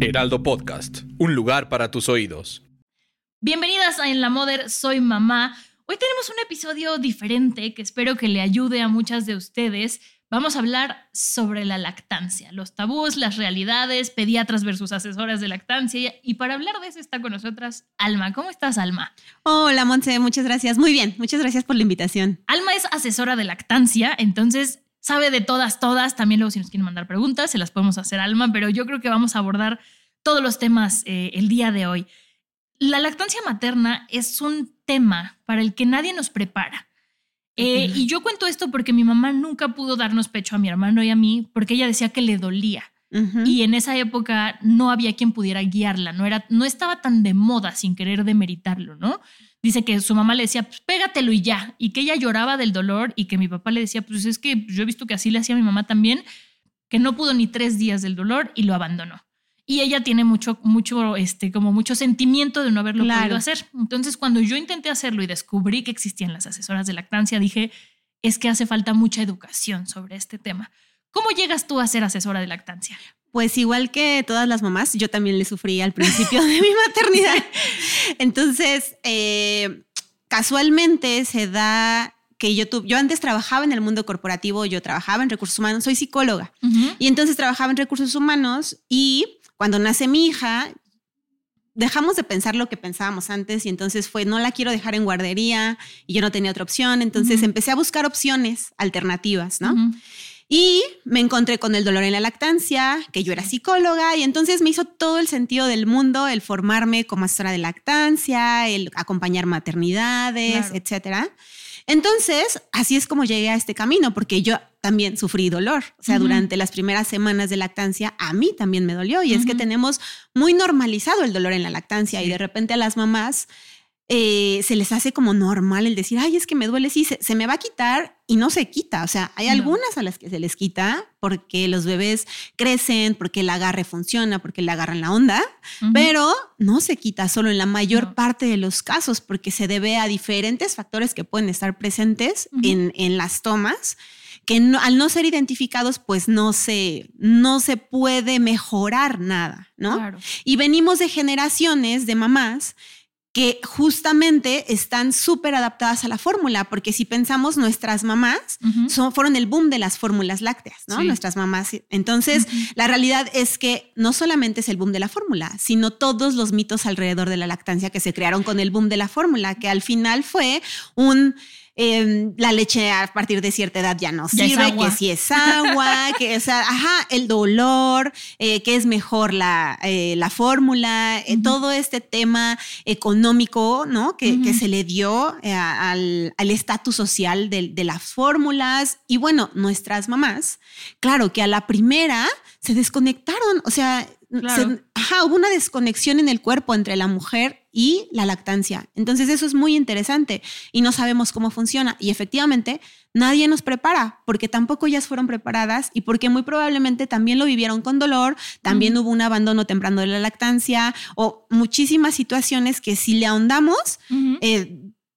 Heraldo Podcast, un lugar para tus oídos. Bienvenidas a En la Mother, soy mamá. Hoy tenemos un episodio diferente que espero que le ayude a muchas de ustedes. Vamos a hablar sobre la lactancia, los tabús, las realidades, pediatras versus asesoras de lactancia. Y para hablar de eso está con nosotras Alma. ¿Cómo estás, Alma? Hola, Monse, muchas gracias. Muy bien, muchas gracias por la invitación. Alma es asesora de lactancia, entonces sabe de todas, todas. También luego si nos quieren mandar preguntas, se las podemos hacer Alma, pero yo creo que vamos a abordar todos los temas eh, el día de hoy. La lactancia materna es un tema para el que nadie nos prepara. Eh, y yo cuento esto porque mi mamá nunca pudo darnos pecho a mi hermano y a mí porque ella decía que le dolía. Y en esa época no había quien pudiera guiarla, no, era, no estaba tan de moda sin querer demeritarlo, ¿no? Dice que su mamá le decía, pues pégatelo y ya, y que ella lloraba del dolor y que mi papá le decía, pues es que yo he visto que así le hacía a mi mamá también, que no pudo ni tres días del dolor y lo abandonó y ella tiene mucho, mucho, este, como mucho sentimiento de no haberlo podido hacer. Entonces, cuando yo intenté hacerlo y descubrí que existían las asesoras de lactancia, dije, es que hace falta mucha educación sobre este tema. ¿Cómo llegas tú a ser asesora de lactancia? Pues igual que todas las mamás, yo también le sufrí al principio de mi maternidad. Entonces, eh, casualmente se da que yo tuve, yo antes trabajaba en el mundo corporativo, yo trabajaba en recursos humanos, soy psicóloga, y entonces trabajaba en recursos humanos y cuando nace mi hija, dejamos de pensar lo que pensábamos antes y entonces fue, no la quiero dejar en guardería y yo no tenía otra opción, entonces empecé a buscar opciones alternativas, ¿no? Y me encontré con el dolor en la lactancia, que yo era psicóloga, y entonces me hizo todo el sentido del mundo el formarme como asesora de lactancia, el acompañar maternidades, etcétera. Entonces, así es como llegué a este camino, porque yo también sufrí dolor. O sea, durante las primeras semanas de lactancia, a mí también me dolió. Y es que tenemos muy normalizado el dolor en la lactancia y de repente a las mamás eh, se les hace como normal el decir, ay, es que me duele, sí, se, me va a quitar y no se quita. O sea, hay algunas a las que se les quita porque los bebés crecen, porque el agarre funciona, porque le agarran la onda, pero no se quita solo en la mayor parte de los casos porque se debe a diferentes factores que pueden estar presentes en, en las tomas que al no ser identificados, pues no se, no se puede mejorar nada, ¿no? Y venimos de generaciones de mamás que justamente están súper adaptadas a la fórmula, porque si pensamos, nuestras mamás son, fueron el boom de las fórmulas lácteas, ¿no? Nuestras mamás. Entonces, la realidad es que no solamente es el boom de la fórmula, sino todos los mitos alrededor de la lactancia que se crearon con el boom de la fórmula, que al final fue un Em, la leche a partir de cierta edad ya no sirve, que si es agua, que es, ajá, el dolor, eh, que es mejor la, eh, la fórmula, eh, todo este tema económico, ¿no? Que, que se le dio al estatus social de, de las fórmulas. Y bueno, nuestras mamás, claro que a la primera se desconectaron, o sea, ajá, hubo una desconexión en el cuerpo entre la mujer y la lactancia. Entonces eso es muy interesante y no sabemos cómo funciona. Y efectivamente, nadie nos prepara porque tampoco ellas fueron preparadas y porque muy probablemente también lo vivieron con dolor, también hubo un abandono temprano de la lactancia o muchísimas situaciones que si le ahondamos,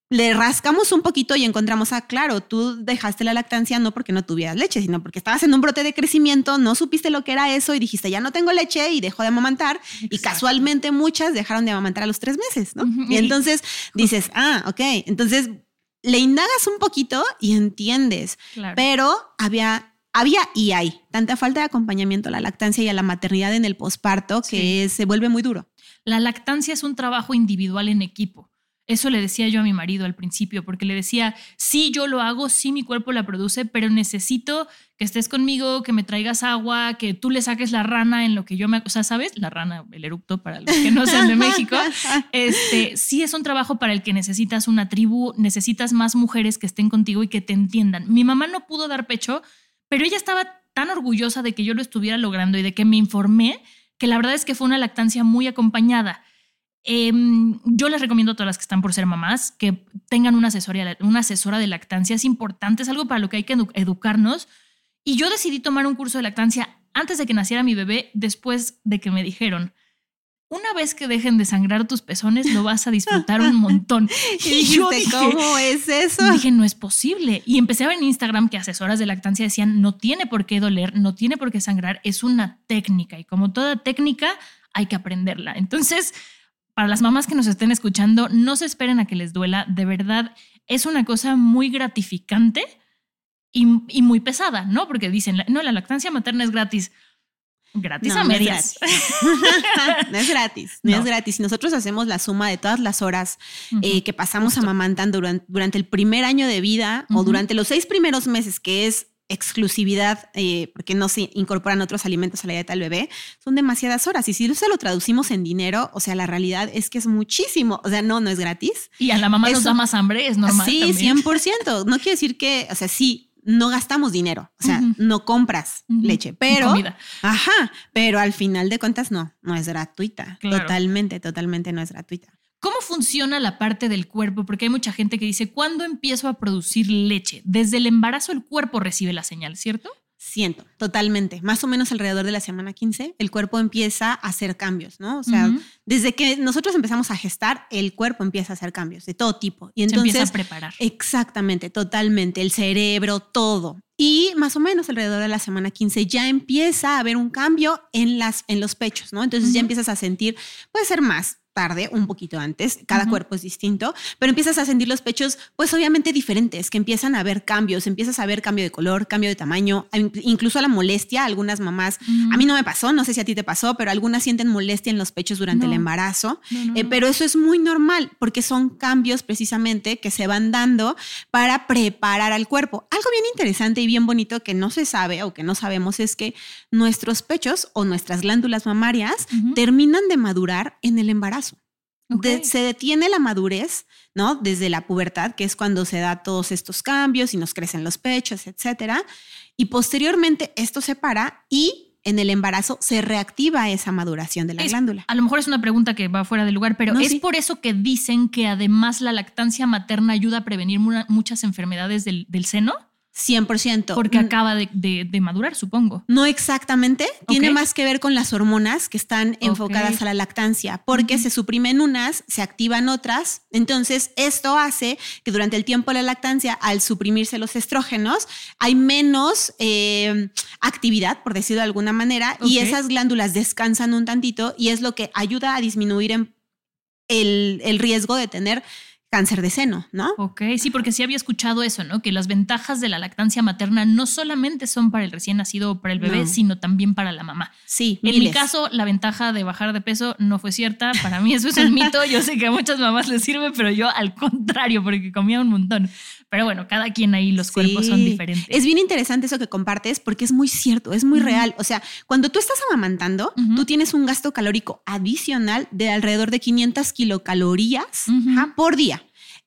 le rascamos un poquito y encontramos, ah, claro, tú dejaste la lactancia no porque no tuvieras leche, sino porque estabas en un brote de crecimiento, no supiste lo que era eso y dijiste, ya no tengo leche y dejó de amamantar. Y casualmente muchas dejaron de amamantar a los tres meses, ¿no? Y entonces dices, ah, ok, entonces le indagas un poquito y entiendes, pero había había y hay tanta falta de acompañamiento a la lactancia y a la maternidad en el posparto que se vuelve muy duro. La lactancia es un trabajo individual en equipo. Eso le decía yo a mi marido al principio, porque le decía, sí, yo lo hago, sí, mi cuerpo la produce, pero necesito que estés conmigo, que me traigas agua, que tú le saques la rana en lo que yo me... O sea, ¿sabes? La rana, el eructo, para los que no sean de México. Este, sí es un trabajo para el que necesitas una tribu, necesitas más mujeres que estén contigo y que te entiendan. Mi mamá no pudo dar pecho, pero ella estaba tan orgullosa de que yo lo estuviera logrando y de que me informé, que la verdad es que fue una lactancia muy acompañada. Em, yo les recomiendo a todas las que están por ser mamás que tengan una, asesoría, una asesora de lactancia. Es importante, es algo para lo que hay que educarnos. Y yo decidí tomar un curso de lactancia antes de que naciera mi bebé, después de que me dijeron, una vez que dejen de sangrar tus pezones, lo vas a disfrutar un montón. y, yo dije, ¿cómo es eso? Dije, no es posible. Y empecé a ver en Instagram que asesoras de lactancia decían, no tiene por qué doler, no tiene por qué sangrar, es una técnica. Y como toda técnica, hay que aprenderla. Entonces, para las mamás que nos estén escuchando, no se esperen a que les duela. De verdad, es una cosa muy gratificante y, y muy pesada, ¿no? Porque dicen, no, la lactancia materna es gratis. Gratis a medias. No es gratis. no es gratis. Si nosotros hacemos la suma de todas las horas eh, que pasamos amamantando durante, el primer año de vida o durante los seis primeros meses, que es exclusividad, eh, porque no se incorporan otros alimentos a la dieta del bebé, son demasiadas horas. Y si se lo traducimos en dinero, o sea, la realidad es que es muchísimo. O sea, no, no es gratis. Y a la mamá nos da más hambre, es normal. Sí, 100%. No quiere decir que, o sea, sí, no gastamos dinero, o sea, no compras leche, pero ajá, pero al final de cuentas no, no es gratuita, totalmente, totalmente no es gratuita. ¿Cómo funciona la parte del cuerpo? Porque hay mucha gente que dice, ¿cuándo empiezo a producir leche? Desde el embarazo el cuerpo recibe la señal, ¿cierto? Siento, totalmente. Más o menos alrededor de la semana 15, el cuerpo empieza a hacer cambios, ¿no? O sea, desde que nosotros empezamos a gestar, el cuerpo empieza a hacer cambios de todo tipo. Y entonces, Se empieza a preparar. Exactamente, totalmente. El cerebro, todo. Y más o menos alrededor de la semana 15 ya empieza a haber un cambio en, las, en los pechos, ¿no? Entonces ya empiezas a sentir, puede ser más, tarde, un poquito antes, cada cuerpo es distinto, pero empiezas a sentir los pechos, pues obviamente diferentes, que empiezan a haber cambios, empiezas a ver cambio de color, cambio de tamaño, incluso la molestia, algunas mamás, a mí no me pasó, no sé si a ti te pasó, pero algunas sienten molestia en los pechos durante el embarazo, eh, pero eso es muy normal porque son cambios precisamente que se van dando para preparar al cuerpo. Algo bien interesante y bien bonito que no se sabe o que no sabemos es que nuestros pechos o nuestras glándulas mamarias terminan de madurar en el embarazo se detiene la madurez, ¿no? Desde la pubertad, que es cuando se da todos estos cambios y nos crecen los pechos, etcétera. Y posteriormente esto se para y en el embarazo se reactiva esa maduración de la glándula. A lo mejor es una pregunta que va fuera de lugar, pero es por eso que dicen que además la lactancia materna ayuda a prevenir muchas enfermedades del seno. 100%. Porque acaba de, madurar, supongo. No exactamente. Tiene más que ver con las hormonas que están enfocadas a la lactancia, porque se suprimen unas, se activan otras. Entonces, esto hace que durante el tiempo de la lactancia, al suprimirse los estrógenos, hay menos eh, actividad, por decirlo de alguna manera, y esas glándulas descansan un tantito y es lo que ayuda a disminuir el, el riesgo de tener cáncer de seno, ¿no? Ok, sí, porque sí había escuchado eso, ¿no? Que las ventajas de la lactancia materna no solamente son para el recién nacido o para el bebé, sino también para la mamá. Sí. En mi caso, la ventaja de bajar de peso no fue cierta. Para mí eso es un mito. Yo sé que a muchas mamás les sirve, pero yo al contrario, porque comía un montón. Pero bueno, cada quien ahí los cuerpos son diferentes. Es bien interesante eso que compartes porque es muy cierto, es muy real. O sea, cuando tú estás amamantando, tú tienes un gasto calórico adicional de alrededor de 500 kilocalorías por día.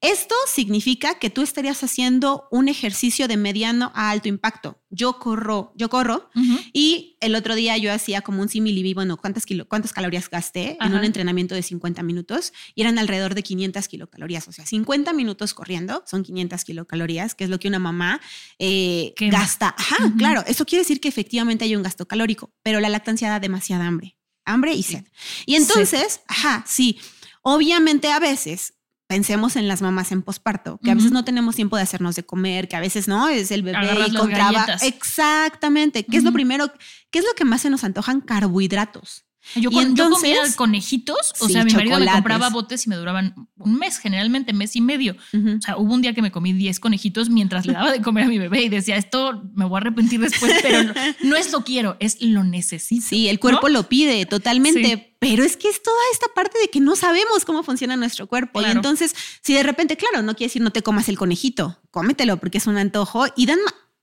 Esto significa que tú estarías haciendo un ejercicio de mediano a alto impacto. Yo corro, yo corro y el otro día yo hacía como un simili, bueno, ¿cuántas, kilo, cuántas calorías gasté en un entrenamiento de 50 minutos? Y eran alrededor de 500 kilocalorías. O sea, 50 minutos corriendo son 500 kilocalorías, que es lo que una mamá eh, gasta. Ajá, claro, eso quiere decir que efectivamente hay un gasto calórico, pero la lactancia da demasiada hambre, hambre y sed. Y entonces, ajá, sí, obviamente a veces pensemos en las mamás en posparto, que a veces no tenemos tiempo de hacernos de comer, que a veces no, es el bebé y contraba. Exactamente. ¿Qué es lo primero? ¿Qué es lo que más se nos antojan? Carbohidratos. Yo, comía conejitos, o sea, mi marido me compraba botes y me duraban un mes, generalmente mes y medio. O sea, hubo un día que me comí 10 conejitos mientras le daba de comer a mi bebé y decía, esto me voy a arrepentir después, pero no, es lo quiero, es lo necesito. Sí, el cuerpo lo pide totalmente, pero es que es toda esta parte de que no sabemos cómo funciona nuestro cuerpo. Y entonces, si de repente, claro, no quiere decir no te comas el conejito, cómetelo porque es un antojo y dan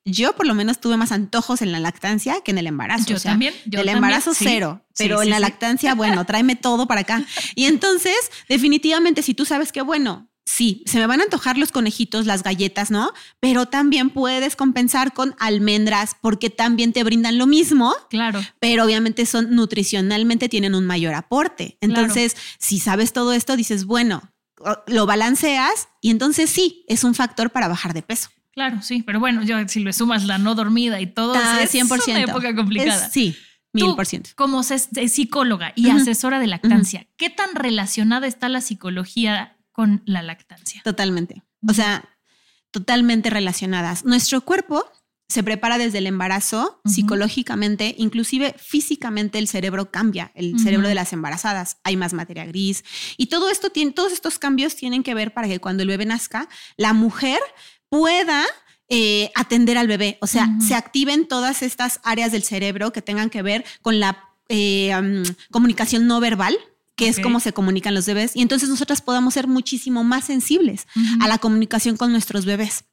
yo por lo menos tuve más antojos en la lactancia que en el embarazo. Yo también. Yo del embarazo cero, pero en la lactancia, bueno, tráeme todo para acá. Y entonces, definitivamente, si tú sabes que, bueno, sí, se me van a antojar los conejitos, las galletas, ¿no? Pero también puedes compensar con almendras porque también te brindan lo mismo. Claro. Pero obviamente son nutricionalmente tienen un mayor aporte. Entonces, si sabes todo esto, dices, bueno, lo balanceas y entonces sí, es un factor para bajar de peso. Claro, sí, pero bueno, yo si le sumas la no dormida y todo, es 100%. una época complicada. sí, Mil por ciento. Como psicóloga y asesora de lactancia, ¿qué tan relacionada está la psicología con la lactancia? Totalmente. O sea, totalmente relacionadas. Nuestro cuerpo se prepara desde el embarazo, psicológicamente, inclusive físicamente el cerebro cambia, el cerebro de las embarazadas, hay más materia gris y todo esto tiene, todos estos cambios tienen que ver para que cuando el bebé nazca, la mujer pueda eh, atender al bebé, o sea, se activen todas estas áreas del cerebro que tengan que ver con la eh, comunicación no verbal, que es cómo se comunican los bebés, y entonces nosotras podamos ser muchísimo más sensibles a la comunicación con nuestros bebés.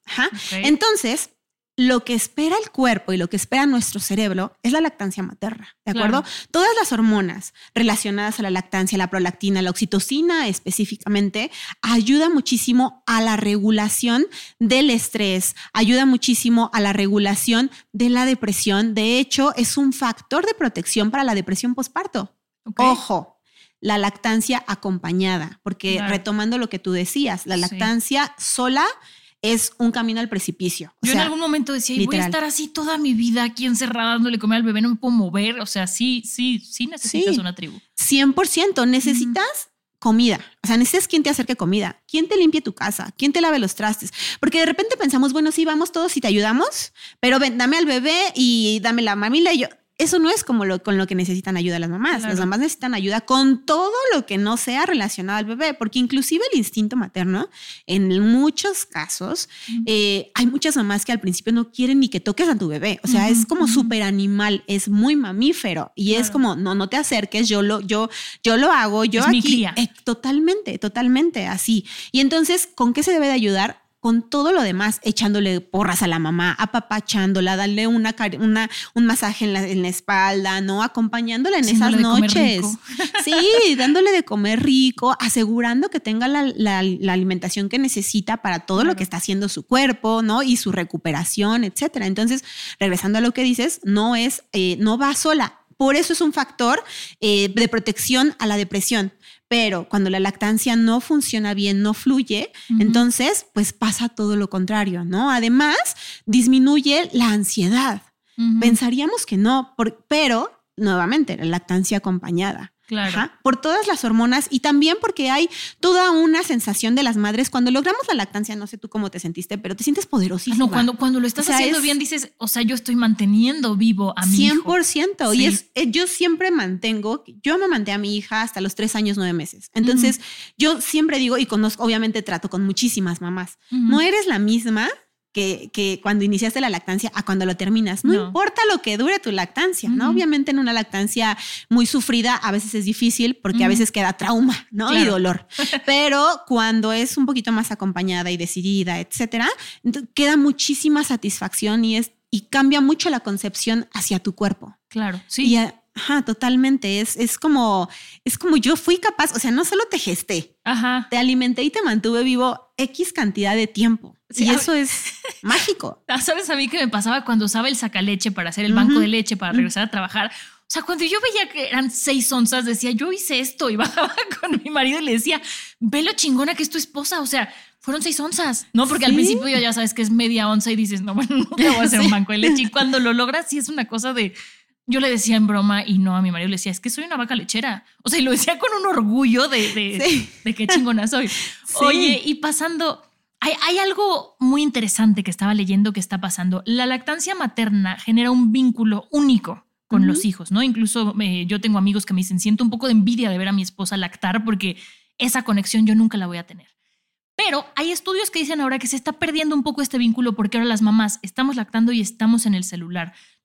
Entonces, lo que espera el cuerpo y lo que espera nuestro cerebro es la lactancia materna, ¿de acuerdo? Todas las hormonas relacionadas a la lactancia, la prolactina, la oxitocina específicamente, ayuda muchísimo a la regulación del estrés, ayuda muchísimo a la regulación de la depresión. De hecho, es un factor de protección para la depresión postparto. Ojo, la lactancia acompañada, porque retomando lo que tú decías, la lactancia sola es un camino al precipicio. Yo en algún momento decía, voy a estar así toda mi vida aquí encerrada dándole comer al bebé, no me puedo mover. O sea, sí, sí, sí necesitas una tribu. 100%, necesitas comida. O sea, necesitas quien te acerque comida, quién te limpie tu casa, quién te lave los trastes. Porque de repente pensamos, bueno, sí, vamos todos y te ayudamos, pero ven, dame al bebé y dame la mamila y yo, eso no es como lo, con lo que necesitan ayuda las mamás. Las mamás necesitan ayuda con todo lo que no sea relacionado al bebé, porque inclusive el instinto materno, en muchos casos, eh, hay muchas mamás que al principio no quieren ni que toques a tu bebé. O sea, es como súper animal, es muy mamífero y es como, no, no te acerques, yo lo, yo, yo lo hago, yo es aquí. Eh, totalmente, totalmente así. Y entonces, ¿con qué se debe de ayudar? Con todo lo demás, echándole porras a la mamá, apapachándola, darle una, una, un masaje en la, en la espalda, ¿no? Acompañándola en esas noches. Sí, dándole de comer rico, asegurando que tenga la, la, alimentación que necesita para todo lo que está haciendo su cuerpo, ¿no? Y su recuperación, etcétera. Entonces, regresando a lo que dices, no es, eh, no va sola. Por eso es un factor eh, de protección a la depresión. Pero cuando la lactancia no funciona bien, no fluye, entonces pues pasa todo lo contrario, ¿no? Además, disminuye la ansiedad. Pensaríamos que no, pero nuevamente, la lactancia acompañada. Claro. por todas las hormonas y también porque hay toda una sensación de las madres. Cuando logramos la lactancia, no sé tú cómo te sentiste, pero te sientes poderosísima. No, cuando, cuando lo estás haciendo bien, dices, o sea, yo estoy manteniendo vivo a mi 100%. Y es, eh, yo siempre mantengo, yo me manté a mi hija hasta los tres años, nueve meses. Entonces, yo siempre digo, y conozco, obviamente trato con muchísimas mamás, no eres la misma que, cuando iniciaste la lactancia a cuando lo terminas. No, importa lo que dure tu lactancia, ¿no? Obviamente en una lactancia muy sufrida a veces es difícil porque a veces queda trauma, ¿no? Y dolor. Pero cuando es un poquito más acompañada y decidida, etcétera, queda muchísima satisfacción y es y cambia mucho la concepción hacia tu cuerpo. Claro, sí. Ajá, totalmente. Es, es como, es como yo fui capaz, o sea, no solo te gesté, Ajá. te alimenté y te mantuve vivo X cantidad de tiempo. y eso es mágico. Ah, ¿Sabes a mí qué me pasaba cuando usaba el sacaleche para hacer el banco de leche para regresar a trabajar? O sea, cuando yo veía que eran seis onzas, decía, yo hice esto y bajaba con mi marido y le decía, ve lo chingona que es tu esposa. O sea, fueron seis onzas. No, porque al principio ya sabes que es media onza y dices, no, bueno, no voy a hacer un banco de leche. Y cuando lo logras, sí es una cosa de, yo le decía en broma y no a mi marido le decía, es que soy una vaca lechera. O sea, y lo decía con un orgullo de, de, de qué chingona soy. Oye, y pasando, hay, hay, algo muy interesante que estaba leyendo que está pasando. La lactancia materna genera un vínculo único con los hijos, ¿no? Incluso eh, yo tengo amigos que me dicen, siento un poco de envidia de ver a mi esposa lactar porque esa conexión yo nunca la voy a tener. Pero hay estudios que dicen ahora que se está perdiendo un poco este vínculo porque ahora las mamás estamos lactando y estamos en el celular.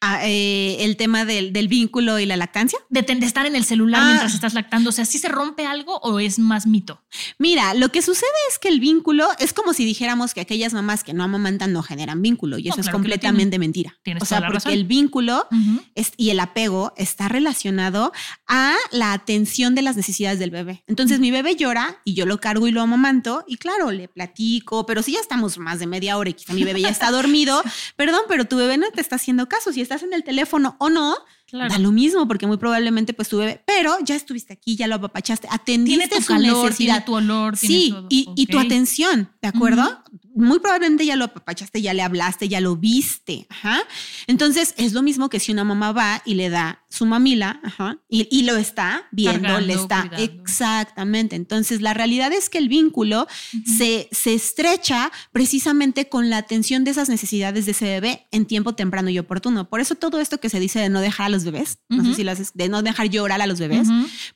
A, eh, el tema del, del vínculo y la lactancia? De, estar en el celular Ah. mientras estás lactando. O sea, ¿sí se rompe algo o es más mito? Mira, lo que sucede es que el vínculo es como si dijéramos que aquellas mamás que no amamantan no generan vínculo y eso es claro completamente mentira. Tienes o sea, toda la porque razón. el vínculo es- y el apego está relacionado a la atención de las necesidades del bebé. Entonces mi bebé llora y yo lo cargo y lo amamanto y claro, le platico, pero si ya estamos más de media hora y quizá mi bebé ya está dormido, perdón, pero tu bebé no te está haciendo caso. Si estás en el teléfono o no, Claro. da lo mismo porque muy probablemente pues tu bebé, pero ya estuviste aquí, ya lo apapachaste, atendiste Tiene tu su calor, necesidad. tiene tu olor, tiene Sí, todo. y, y tu atención, ¿de acuerdo? Muy probablemente ya lo apapachaste, ya le hablaste, ya lo viste. Ajá. Entonces, es lo mismo que si una mamá va y le da su mamila ajá, y, y lo está viendo, Cargando, le está. cuidando. Exactamente. Entonces, la realidad es que el vínculo se, se estrecha precisamente con la atención de esas necesidades de ese bebé en tiempo temprano y oportuno. Por eso todo esto que se dice de no dejar a los bebés, no sé si lo haces, de no dejar llorar a los bebés,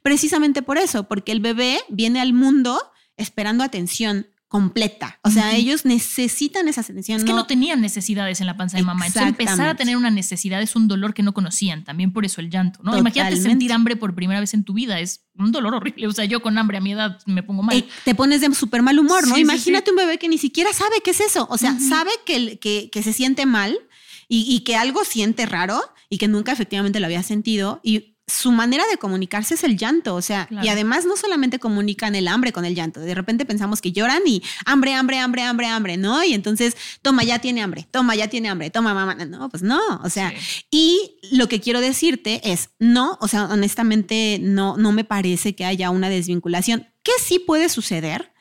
precisamente por eso, porque el bebé viene al mundo esperando atención completa. O sea, ellos necesitan esa atención. Es que no tenían necesidades en la panza de mamá. Entonces empezar a tener una necesidad es un dolor que no conocían. También por eso el llanto, ¿no? Imagínate sentir hambre por primera vez en tu vida. Es un dolor horrible. O sea, yo con hambre a mi edad me pongo mal. Eh, te pones de súper mal humor, ¿no? Sí, sí, Imagínate un bebé que ni siquiera sabe qué es eso. O sea, sabe que, que, que se siente mal y, y que algo siente raro y que nunca efectivamente lo había sentido. Y su manera de comunicarse es el llanto. O sea, Claro. y además no solamente comunican el hambre con el llanto. De repente pensamos que lloran y hambre, hambre, hambre, hambre, hambre, ¿no? Y entonces, toma, ya tiene hambre, toma, ya tiene hambre, toma, mamá. No, pues no. O sea, Sí. y lo que quiero decirte es, no, o sea, honestamente no, no me parece que haya una desvinculación. ¿Qué sí puede suceder?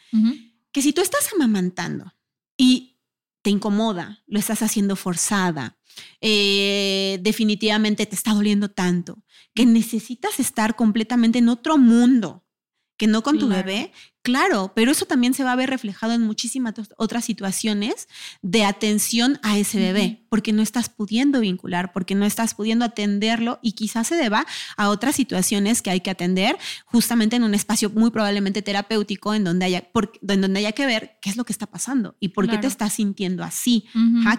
Que si tú estás amamantando y te incomoda, lo estás haciendo forzada, eh, definitivamente te está doliendo tanto, que necesitas estar completamente en otro mundo, que no con tu Claro. bebé, claro, pero eso también se va a ver reflejado en muchísimas ot- otras situaciones de atención a ese bebé, porque no estás pudiendo vincular, porque no estás pudiendo atenderlo y quizás se deba a otras situaciones que hay que atender justamente en un espacio muy probablemente terapéutico en donde haya, por- en donde haya que ver qué es lo que está pasando y por qué te estás sintiendo así,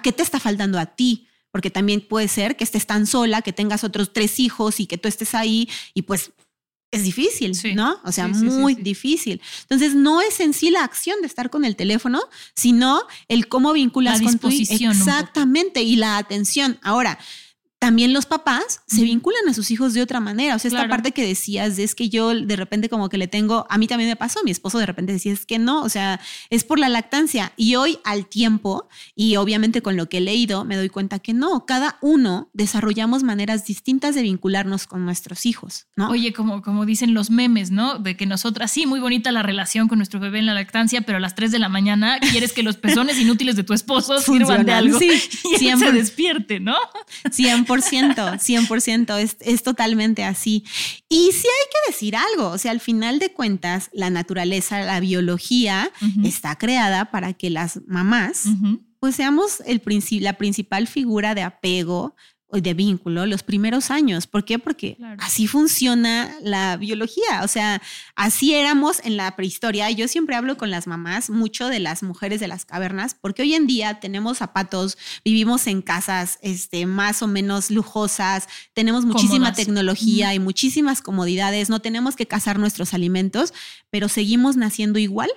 qué te está faltando a ti. Porque también puede ser que estés tan sola, que tengas otros tres hijos y que tú estés ahí y pues es difícil, Sí. ¿no? O sea, Sí, sí, sí, muy difícil. Entonces, no es en sí la acción de estar con el teléfono, sino el cómo vinculas La con tu. Exactamente, y la atención. Ahora, también los papás se vinculan a sus hijos de otra manera. O sea, esta Claro. parte que decías de es que yo de repente como que le tengo, a mí también me pasó, mi esposo de repente decía es que no, o sea, es por la lactancia. Y hoy al tiempo, y obviamente con lo que he leído, me doy cuenta que no, cada uno desarrollamos maneras distintas de vincularnos con nuestros hijos, ¿no? Oye, como, como dicen los memes, ¿no? De que nosotras, sí, muy bonita la relación con nuestro bebé en la lactancia, pero a las 3 de la mañana quieres que los pezones inútiles de tu esposo sirvan de algo sí, y él se siempre. despierte, ¿no? 100%, 100%, es, es totalmente así. Y sí hay que decir algo, o sea, al final de cuentas, la naturaleza, la biología está creada para que las mamás, pues seamos el la principal figura de apego de vínculo los primeros años. ¿Por qué? Porque Claro. así funciona la biología. O sea, así éramos en la prehistoria. Yo siempre hablo con las mamás mucho de las mujeres de las cavernas, porque hoy en día tenemos zapatos, vivimos en casas este, más o menos lujosas, tenemos muchísima Cómodas. tecnología y muchísimas comodidades, no tenemos que cazar nuestros alimentos, pero seguimos naciendo igual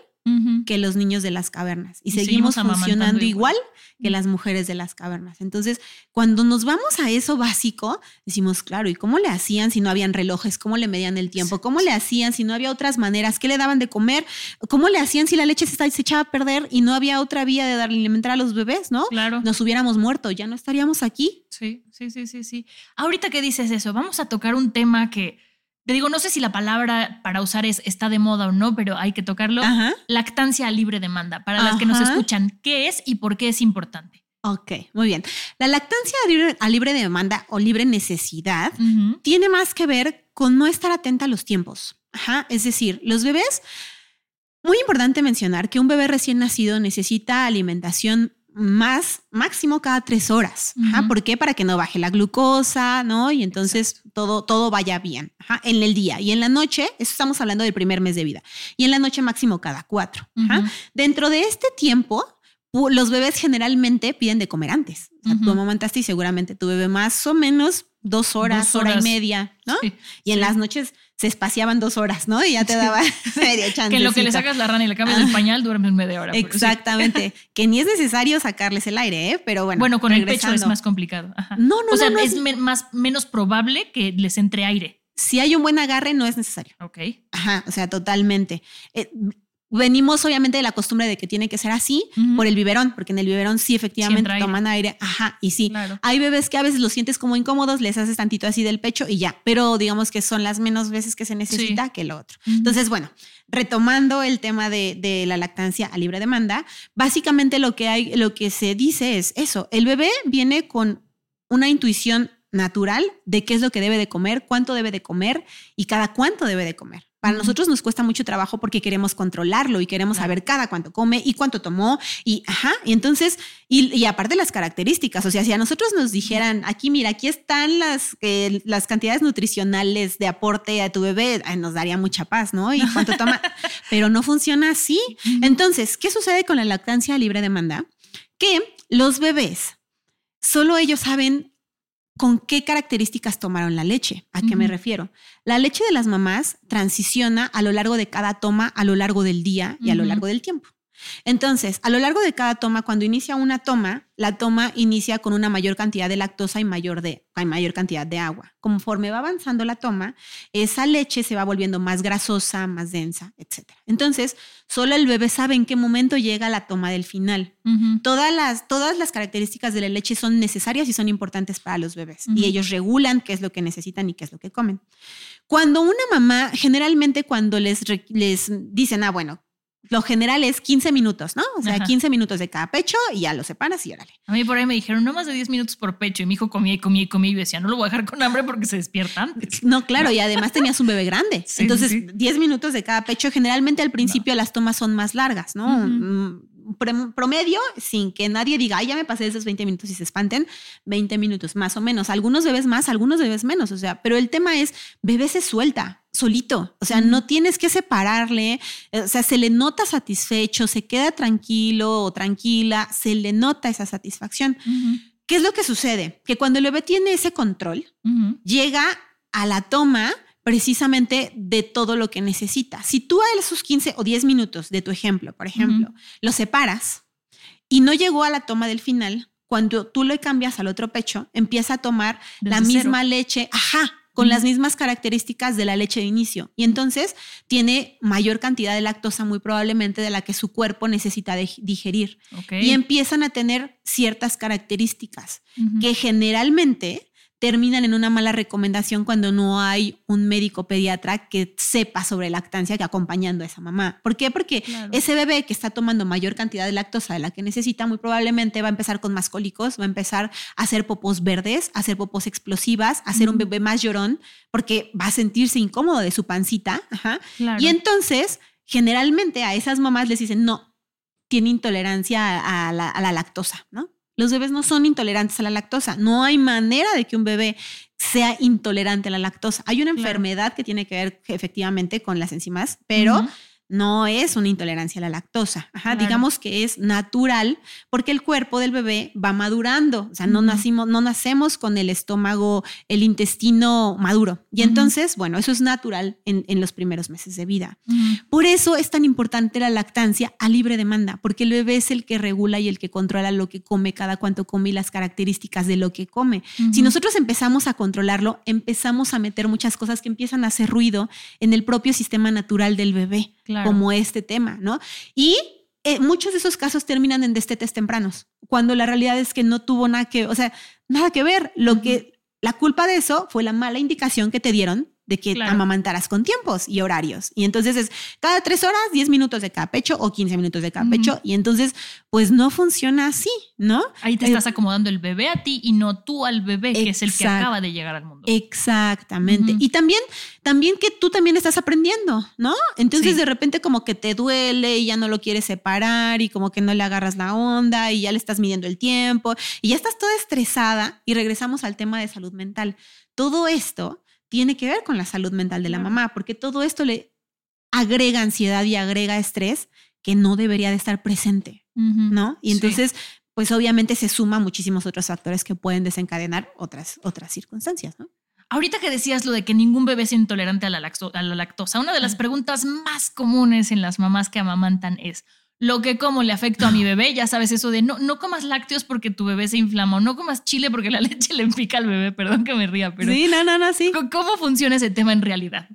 Que los niños de las cavernas y, Y seguimos, funcionando igual. igual. que las mujeres de las cavernas. Entonces, cuando nos vamos a eso básico, decimos, claro, ¿y cómo le hacían si no habían relojes? ¿Cómo le medían el tiempo? ¿Cómo le hacían si no había otras maneras? ¿Qué le daban de comer? ¿Cómo le hacían si la leche se echaba a perder y no había otra vía de darle alimentar a los bebés, no? Claro. Nos hubiéramos muerto, ya no estaríamos aquí. Sí, sí, sí, sí, sí. Ahorita que dices eso, vamos a tocar un tema que, te digo, no sé si la palabra para usar es está de moda o no, pero hay que tocarlo. Ajá. Lactancia a libre demanda. Para las que nos escuchan, ¿qué es y por qué es importante? Ok, muy bien. La lactancia a libre, a libre demanda o libre necesidad tiene más que ver con no estar atenta a los tiempos. Ajá, es decir, los bebés, muy importante mencionar que un bebé recién nacido necesita alimentación más máximo cada tres horas. Ajá. ¿Por qué? Para que no baje la glucosa, ¿no? Y entonces todo, todo vaya bien ajá, en el día. Y en la noche, eso estamos hablando del primer mes de vida. Y en la noche máximo cada cuatro. Dentro de este tiempo los bebés generalmente piden de comer antes. O sea. Tú amamantaste y seguramente tu bebé más o menos dos horas, Dos hora y media, ¿no? Sí, y en sí. las noches se espaciaban dos horas, ¿no? Y ya te daba media chance. Que en lo que le sacas la rana y le cambias el pañal duermes media hora. sí. Exactamente. Que ni es necesario sacarles el aire, ¿eh? Pero bueno. Bueno, con el pecho es regresando. más complicado. Ajá. No, no, o sea, no, no es es- me- más, menos probable que les entre aire. Si hay un buen agarre, no es necesario. Ok. Ajá, o sea, totalmente. Eh, venimos obviamente de la costumbre de que tiene que ser así por el biberón, porque en el biberón sí efectivamente aire. toman aire. Ajá, y sí. Claro. Hay bebés que a veces los sientes como incómodos, les haces tantito así del pecho y ya, pero digamos que son las menos veces que se necesita que lo otro. Entonces, bueno, retomando el tema de, de la lactancia a libre demanda, básicamente lo que hay, lo que se dice es eso, el bebé viene con una intuición natural de qué es lo que debe de comer, cuánto debe de comer y cada cuánto debe de comer. Para nosotros nos cuesta mucho trabajo porque queremos controlarlo y queremos saber cada cuánto come y cuánto tomó y ajá, y entonces y, y aparte las características, o sea, si a nosotros nos dijeran, aquí mira, aquí están las eh, las cantidades nutricionales de aporte a tu bebé, ay, nos daría mucha paz, ¿no? Y cuánto toma, pero no funciona así. Entonces, ¿qué sucede con la lactancia libre demanda? Que los bebés solo ellos saben con qué características tomaron la leche. ¿A qué me refiero? La leche de las mamás transiciona a lo largo de cada toma, a lo largo del día y a lo largo del tiempo. Entonces, a lo largo de cada toma, cuando inicia una toma, la toma inicia con una mayor cantidad de lactosa y mayor, de, mayor cantidad de agua. Conforme va avanzando la toma, esa leche se va volviendo más grasosa, más densa, etc. Entonces, solo el bebé sabe en qué momento llega la toma del final. Todas las, todas las características de la leche son necesarias y son importantes para los bebés. Y ellos regulan qué es lo que necesitan y qué es lo que comen. Cuando una mamá, generalmente cuando les, les dicen, ah, bueno, lo general es 15 minutos, ¿no? O sea, Ajá. 15 minutos de cada pecho y ya lo separas y órale. A mí por ahí me dijeron, no más de 10 minutos por pecho. Y mi hijo comía y comía y comía. Y yo decía, no lo voy a dejar con hambre porque se despierta antes. No, claro, y además tenías un bebé grande. Sí, Entonces, sí, sí. 10 minutos de cada pecho. Generalmente al principio las tomas son más largas, ¿no? Promedio, sin que nadie diga, ay, ya me pasé esos 20 minutos y se espanten, 20 minutos más o menos. Algunos bebés más, algunos bebés menos. O sea, pero el tema es, bebé se suelta solito. O sea, no tienes que separarle. eh, O sea, se le nota satisfecho, se queda tranquilo o tranquila, se le nota esa satisfacción. ¿Qué es lo que sucede? Que cuando el bebé tiene ese control, llega a la toma precisamente de todo lo que necesita. Si tú a esos 15 o 10 minutos de tu ejemplo, por ejemplo, lo separas y no llegó a la toma del final, cuando tú le cambias al otro pecho, empieza a tomar la misma cero. leche, ajá, con las mismas características de la leche de inicio. Y entonces tiene mayor cantidad de lactosa muy probablemente de la que su cuerpo necesita de- digerir. Y empiezan a tener ciertas características que generalmente terminan en una mala recomendación cuando no hay un médico pediatra que sepa sobre lactancia que acompañando a esa mamá. ¿Por qué? Porque Claro. ese bebé que está tomando mayor cantidad de lactosa de la que necesita, muy probablemente va a empezar con más cólicos, va a empezar a hacer popos verdes, a hacer popos explosivas, a ser un Ujú. bebé más llorón, porque va a sentirse incómodo de su pancita. Ajá. Claro. Y entonces, generalmente a esas mamás les dicen, no, tiene intolerancia a, a la, a la lactosa, ¿no? Los bebés no son intolerantes a la lactosa. No hay manera de que un bebé sea intolerante a la lactosa. Hay una Claro. enfermedad que tiene que ver efectivamente con las enzimas, pero. No es una intolerancia a la lactosa. Ajá, Claro. Digamos que es natural porque el cuerpo del bebé va madurando. O sea, no, nacimos, no nacemos con el estómago, el intestino maduro. Y entonces, bueno, eso es natural en, en los primeros meses de vida. Por eso es tan importante la lactancia a libre demanda, porque el bebé es el que regula y el que controla lo que come, cada cuánto come y las características de lo que come. Si nosotros empezamos a controlarlo, empezamos a meter muchas cosas que empiezan a hacer ruido en el propio sistema natural del bebé, Claro. Como este tema, ¿no? Y eh, muchos de esos casos terminan en destetes tempranos, cuando la realidad es que no tuvo nada que, o sea, nada que ver. Lo que la culpa de eso fue la mala indicación que te dieron de que Claro. amamantaras con tiempos y horarios. Y entonces es cada tres horas, 10 minutos de cada pecho o 15 minutos de cada pecho. Y entonces, pues no funciona así, ¿no? Ahí te Eh, estás acomodando el bebé a ti y no tú al bebé, que es el que acaba de llegar al mundo. Exactamente. Y también, también que tú también estás aprendiendo, ¿no? Entonces Sí. de repente como que te duele y ya no lo quieres separar y como que no le agarras la onda y ya le estás midiendo el tiempo y ya estás toda estresada y regresamos al tema de salud mental. Todo esto tiene que ver con la salud mental de la mamá, porque todo esto le agrega ansiedad y agrega estrés que no debería de estar presente. ¿no? Y Sí. entonces, pues obviamente se suma muchísimos otros factores que pueden desencadenar otras, otras circunstancias, ¿no? Ahorita que decías lo de que ningún bebé es intolerante a la, laxo- a la lactosa, una de las preguntas más comunes en las mamás que amamantan es, ¿lo que como le afecta a mi bebé? Ya sabes eso de no, no comas lácteos porque tu bebé se inflama o no comas chile porque la leche le pica al bebé. Perdón que me ría, pero sí, no, no, no, sí. ¿cómo- ¿cómo funciona ese tema en realidad?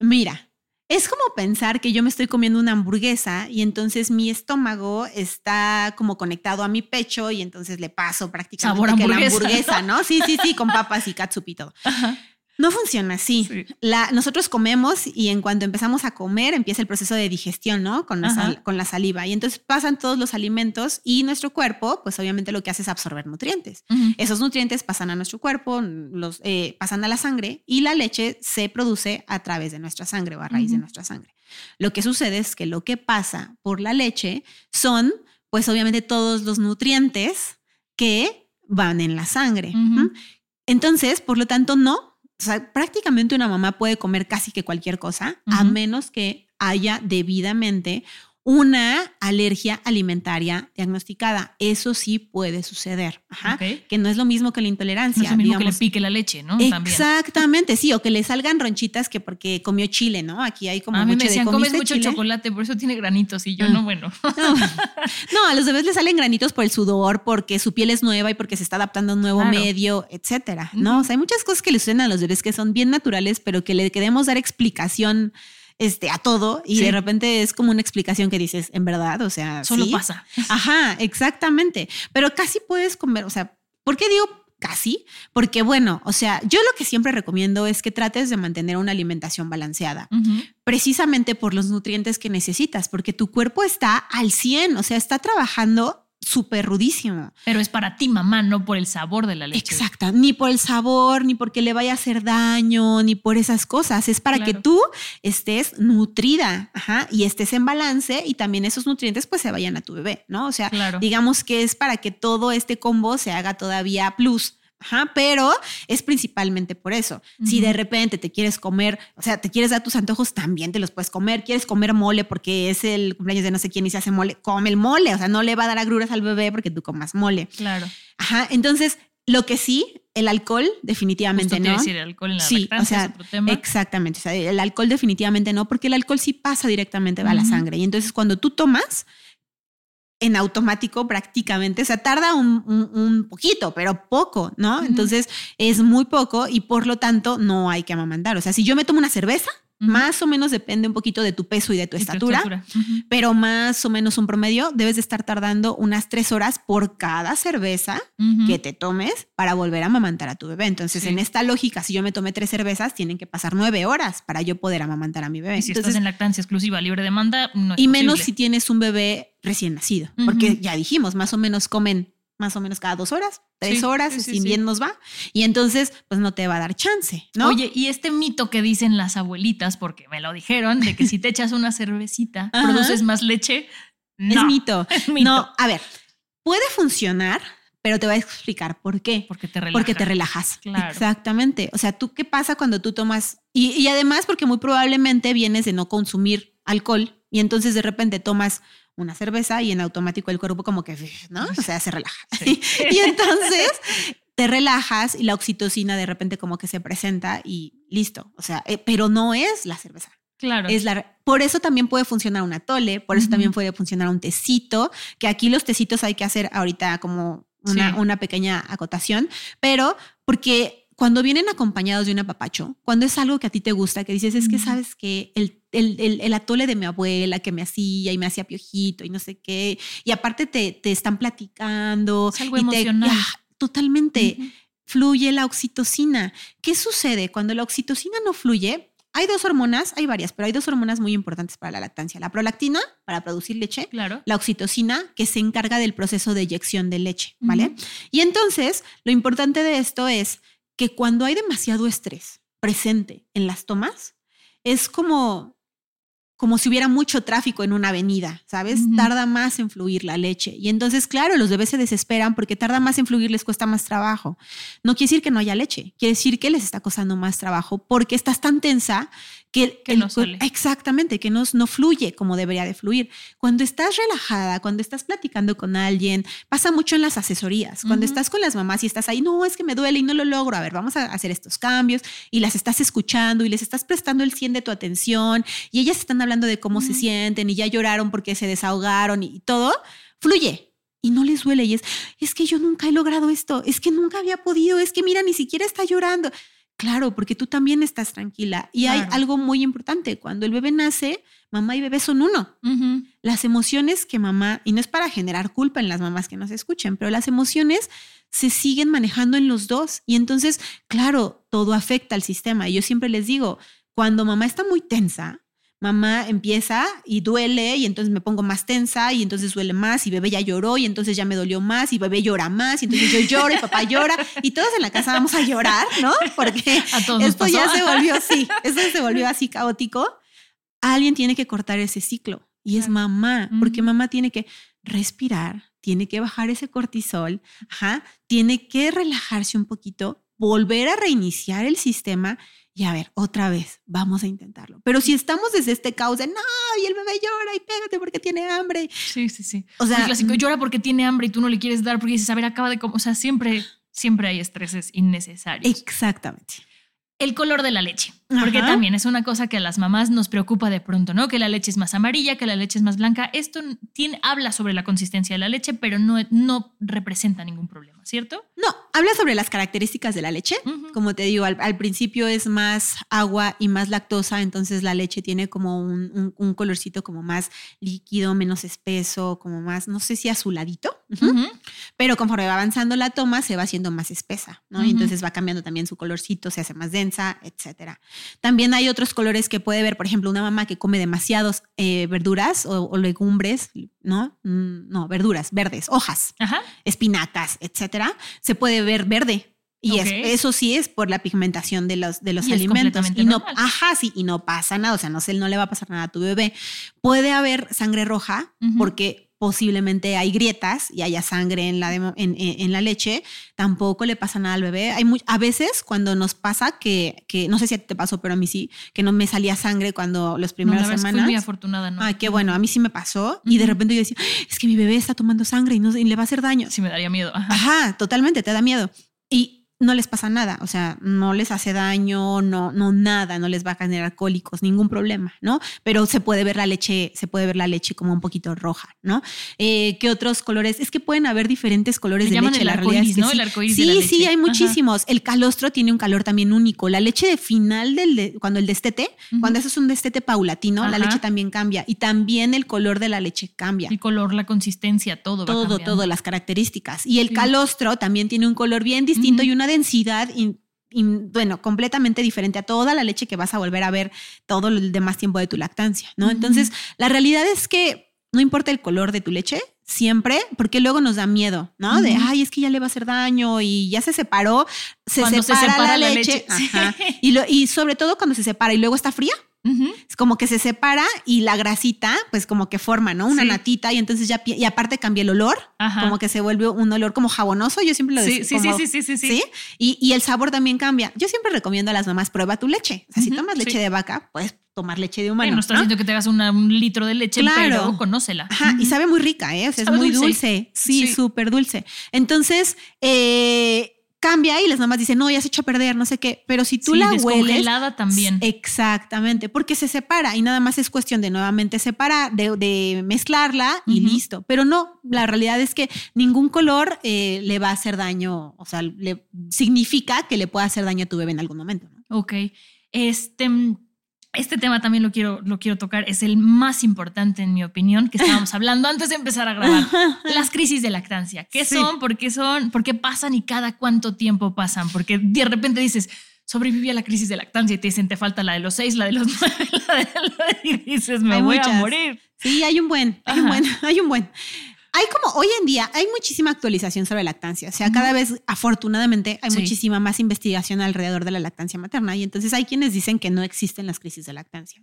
Mira, es como pensar que yo me estoy comiendo una hamburguesa y entonces mi estómago está como conectado a mi pecho y entonces le paso prácticamente Sabor que la hamburguesa, hamburguesa, ¿no? Sí, sí, sí, con papas y catsup y todo. No funciona así. Sí. La, nosotros comemos y en cuanto empezamos a comer empieza el proceso de digestión, ¿no? Con la, Ajá. sal- con la saliva. Y entonces pasan todos los alimentos y nuestro cuerpo, pues obviamente lo que hace es absorber nutrientes. Esos nutrientes pasan a nuestro cuerpo, los, eh, pasan a la sangre y la leche se produce a través de nuestra sangre o a raíz de nuestra sangre. Lo que sucede es que lo que pasa por la leche son, pues obviamente todos los nutrientes que van en la sangre. Entonces, por lo tanto, no. O sea, prácticamente una mamá puede comer casi que cualquier cosa, a menos que haya debidamente una alergia alimentaria diagnosticada. Eso sí puede suceder. Ajá. Que no es lo mismo que la intolerancia. No es lo mismo que le pique la leche, ¿no? También. Exactamente, sí, o que le salgan ronchitas que porque comió chile, ¿no? Aquí hay como a mí mucho me decían, de comes "¿Comiste mucho chile?". chocolate, por eso tiene granitos. Y yo, Ah. no, bueno. No. No, a los bebés les salen granitos por el sudor, porque su piel es nueva y porque se está adaptando a un nuevo Claro. medio, etcétera. No, o sea, hay muchas cosas que le suceden a los bebés que son bien naturales, pero que le queremos dar explicación este, a todo y Sí. de repente es como una explicación que dices, en verdad, o sea, Solo ¿sí? pasa. Ajá, exactamente. Pero casi puedes comer, o sea, ¿por qué digo casi? Porque bueno, o sea, yo lo que siempre recomiendo es que trates de mantener una alimentación balanceada, precisamente por los nutrientes que necesitas, porque tu cuerpo está al 100, o sea, está trabajando súper rudísimo. Pero es para ti, mamá, no por el sabor de la leche. Exacto, ni por el sabor, ni porque le vaya a hacer daño, ni por esas cosas. Es para que tú estés nutrida ajá, y estés en balance y también esos nutrientes pues se vayan a tu bebé, ¿no? O sea, Claro. digamos que es para que todo este combo se haga todavía plus. Ajá, pero es principalmente por eso. Si de repente te quieres comer, o sea, te quieres dar tus antojos, también te los puedes comer. Quieres comer mole porque es el cumpleaños de no sé quién y se hace mole, come el mole. O sea, no le va a dar agruras al bebé porque tú comas mole. Claro. Ajá, entonces lo que sí, el alcohol Justo definitivamente a no. decir, el alcohol en la Sí, o sea, es otro tema. Exactamente, o sea, el alcohol definitivamente no, porque el alcohol sí pasa directamente a la sangre. Y entonces cuando tú tomas, en automático prácticamente, o sea, tarda un, un- un poquito, pero poco, ¿no? Entonces es muy poco y por lo tanto no hay que amamantar. O sea, si yo me tomo una cerveza, Más o menos depende un poquito de tu peso y de tu estatura, pero más o menos un promedio, debes de estar tardando unas tres horas por cada cerveza que te tomes para volver a amamantar a tu bebé. Entonces, Sí. en esta lógica, si yo me tomé tres cervezas, tienen que pasar nueve horas para yo poder amamantar a mi bebé. Y si Entonces, estás en lactancia exclusiva libre demanda, no es y menos si tienes un bebé recién nacido, porque ya dijimos, más o menos comen más o menos cada dos horas, tres Sí, horas, sí, si sí. bien nos va. Y entonces, pues no te va a dar chance, ¿no? Oye, y este mito que dicen las abuelitas, porque me lo dijeron, de que si te echas una cervecita, Ajá. produces más leche. es No, mito. es mito. No, a ver, puede funcionar, pero te voy a explicar por qué. Porque te relaja. Porque te relajas. Claro. Exactamente. O sea, ¿tú qué pasa cuando tú tomas? Y, y además porque muy probablemente vienes de no consumir alcohol y entonces de repente tomas una cerveza y en automático el cuerpo como que, ¿no? O sea, se relaja. Sí. y entonces te relajas y la oxitocina de repente como que se presenta y listo. O sea, eh, pero no es la cerveza. Claro. Es la, por eso también puede funcionar un atole, por eso también puede funcionar un tecito, que aquí los tecitos hay que hacer ahorita como una, Sí. una pequeña acotación, pero porque cuando vienen acompañados de un apapacho, cuando es algo que a ti te gusta, que dices, es que sabes que el, el, el- el atole de mi abuela que me hacía y me hacía piojito y no sé qué, y aparte te, te están platicando. Es algo y te- emocional. ah, totalmente fluye la oxitocina. ¿Qué sucede cuando la oxitocina no fluye? Hay dos hormonas, hay varias, pero hay dos hormonas muy importantes para la lactancia. La prolactina, para producir leche, Claro. la oxitocina, que se encarga del proceso de eyección de leche, ¿vale? Y entonces, lo importante de esto es que cuando hay demasiado estrés presente en las tomas, es como, como si hubiera mucho tráfico en una avenida, ¿sabes? Tarda más en fluir la leche. Y entonces, claro, los bebés se desesperan porque tarda más en fluir, les cuesta más trabajo. No quiere decir que no haya leche, quiere decir que les está costando más trabajo porque estás tan tensa que, Que el no cuer- sale. Exactamente, que no, no fluye como debería de fluir. Cuando estás relajada, cuando estás platicando con alguien, pasa mucho en las asesorías. Cuando estás con las mamás y estás ahí, no, es que me duele y no lo logro. A ver, vamos a hacer estos cambios y las estás escuchando y les estás prestando el 100 de tu atención y ellas están hablando de cómo se sienten y ya lloraron porque se desahogaron y todo, fluye. Y no les duele. Y es, es que yo nunca he logrado esto, es que nunca había podido, es que mira, ni siquiera está llorando. Claro, porque tú también estás tranquila. Y hay algo muy importante, cuando el bebé nace, mamá y bebé son uno. Las emociones que mamá, y no es para generar culpa en las mamás que nos escuchen, pero las emociones se siguen manejando en los dos. Y entonces, claro, todo afecta al sistema. Y yo siempre les digo, cuando mamá está muy tensa, mamá empieza y duele y entonces me pongo más tensa y entonces duele más y bebé ya lloró y entonces ya me dolió más y bebé llora más y entonces yo lloro y papá llora y todos en la casa vamos a llorar, ¿no? Porque esto ya se volvió así, esto se volvió así caótico. Alguien tiene que cortar ese ciclo y es mamá, porque mamá tiene que respirar, tiene que bajar ese cortisol, ajá, tiene que relajarse un poquito, volver a reiniciar el sistema y a ver, otra vez, vamos a intentarlo. Pero si estamos desde este caos de no, y el bebé llora y pégate porque tiene hambre. Sí, sí, sí. O sea, el clásico llora porque tiene hambre y tú no le quieres dar porque dices, a ver, acaba de comer. O sea, siempre, siempre hay estreses innecesarios. Exactamente. el color de la leche, porque Ajá. también es una cosa que a las mamás nos preocupa de pronto, ¿no? Que la leche es más amarilla, que la leche es más blanca. Esto tiene, habla sobre la consistencia de la leche, pero no, no representa ningún problema, ¿cierto? No, habla sobre las características de la leche. Como te digo, al, al principio es más agua y más lactosa, entonces la leche tiene como un, un- un colorcito como más líquido, menos espeso, como más, no sé si azuladito. Pero conforme va avanzando la toma, se va haciendo más espesa, ¿no? Y entonces va cambiando también su colorcito, se hace más densa, etcétera. También hay otros colores que puede ver, por ejemplo, una mamá que come demasiados eh, verduras o, o legumbres, ¿no? Mm, No, verduras, verdes, hojas espinacas, etcétera, se puede ver verde. Y es- eso sí es por la pigmentación de los, de los Y alimentos. Y no, normal. ajá, sí, y no pasa nada. O sea, no, se, no le va a pasar nada a tu bebé. Puede haber sangre roja porque posiblemente hay grietas y haya sangre en la, demo- en, la leche. Tampoco le pasa nada al bebé. Hay muy, a veces cuando nos pasa que, que, no sé si a ti te pasó, pero a mí sí, que no me salía sangre cuando las No, primeras la que fui semanas. muy afortunada, ¿no? Ay, qué bueno, a mí sí me pasó. Y de repente yo decía, es que mi bebé está tomando sangre y, no, y le va a hacer daño. Sí me daría miedo. Ajá. Ajá, totalmente, te da miedo. Y no les pasa nada, o sea, no les hace daño, no, no nada, no les va a generar cólicos, ningún problema, ¿no? Pero se puede ver la leche, se puede ver la leche como un poquito roja, ¿no? Eh, ¿Qué otros colores? Es que pueden haber diferentes colores de leche. el la realidad es arcoíris, que ¿no? sí. El arcoíris sí, de la sí, hay Ajá. muchísimos. El calostro tiene un calor también único. La leche de final del, de- cuando el destete, Ujú. cuando eso es un destete paulatino, la leche también cambia y también el color de la leche cambia El color, la consistencia, todo. va todo, cambiando. todo, las características. Y el Sí. calostro también tiene un color bien distinto y una densidad, in- in- bueno, completamente diferente a toda la leche que vas a volver a ver todo el demás tiempo de tu lactancia, ¿no? Entonces, la realidad es que no importa el color de tu leche, siempre, porque luego nos da miedo, ¿no? De, ay, es que ya le va a hacer daño y ya se separó, se separa, la, la leche, leche, sí. ajá. y, lo- y sobre todo cuando se separa y luego está fría, Es como que se separa y la grasita, pues como que forma, ¿no? Una Sí. natita y entonces ya, y aparte cambia el olor, Ajá. como que se vuelve un olor como jabonoso, yo siempre lo Sí, decía. sí, sí, sí, sí, sí, sí. Y, y el sabor también cambia. Yo siempre recomiendo a las mamás, prueba tu leche. O sea, si tomas leche de vaca, puedes tomar leche de Bueno, humano. no estás ¿no? diciendo que te hagas una- un litro de leche, Claro. pero conócela. Ajá, y sabe muy rica, ¿eh? O sea, es muy dulce. dulce. Sí, Sí. súper dulce. Entonces, eh, cambia y las mamás dicen, no, ya se echó a perder, no sé qué. Pero si tú Sí, la hueles. también. Exactamente, porque se separa y nada más es cuestión de nuevamente separar, de, de mezclarla y listo. Pero no, la realidad es que ningún color eh, le va a hacer daño, o sea, le significa que le pueda hacer daño a tu bebé en algún momento. ¿no? Ok. Este, este tema también lo quiero, lo quiero tocar. Es el más importante, en mi opinión, que estábamos hablando antes de empezar a grabar. Las crisis de lactancia. ¿Qué Sí. son? ¿Por qué son? ¿Por qué pasan y cada cuánto tiempo pasan? Porque de repente dices, sobreviví a la crisis de lactancia y te dicen, te falta la de los seis, la de los nueve, la de la y dices, me Hay voy a muchas. morir. Sí, hay un buen, hay un Ajá. buen, hay un buen. Hay como hoy en día hay muchísima actualización sobre lactancia, o sea, cada vez afortunadamente hay Sí. muchísima más investigación alrededor de la lactancia materna y entonces hay quienes dicen que no existen las crisis de lactancia.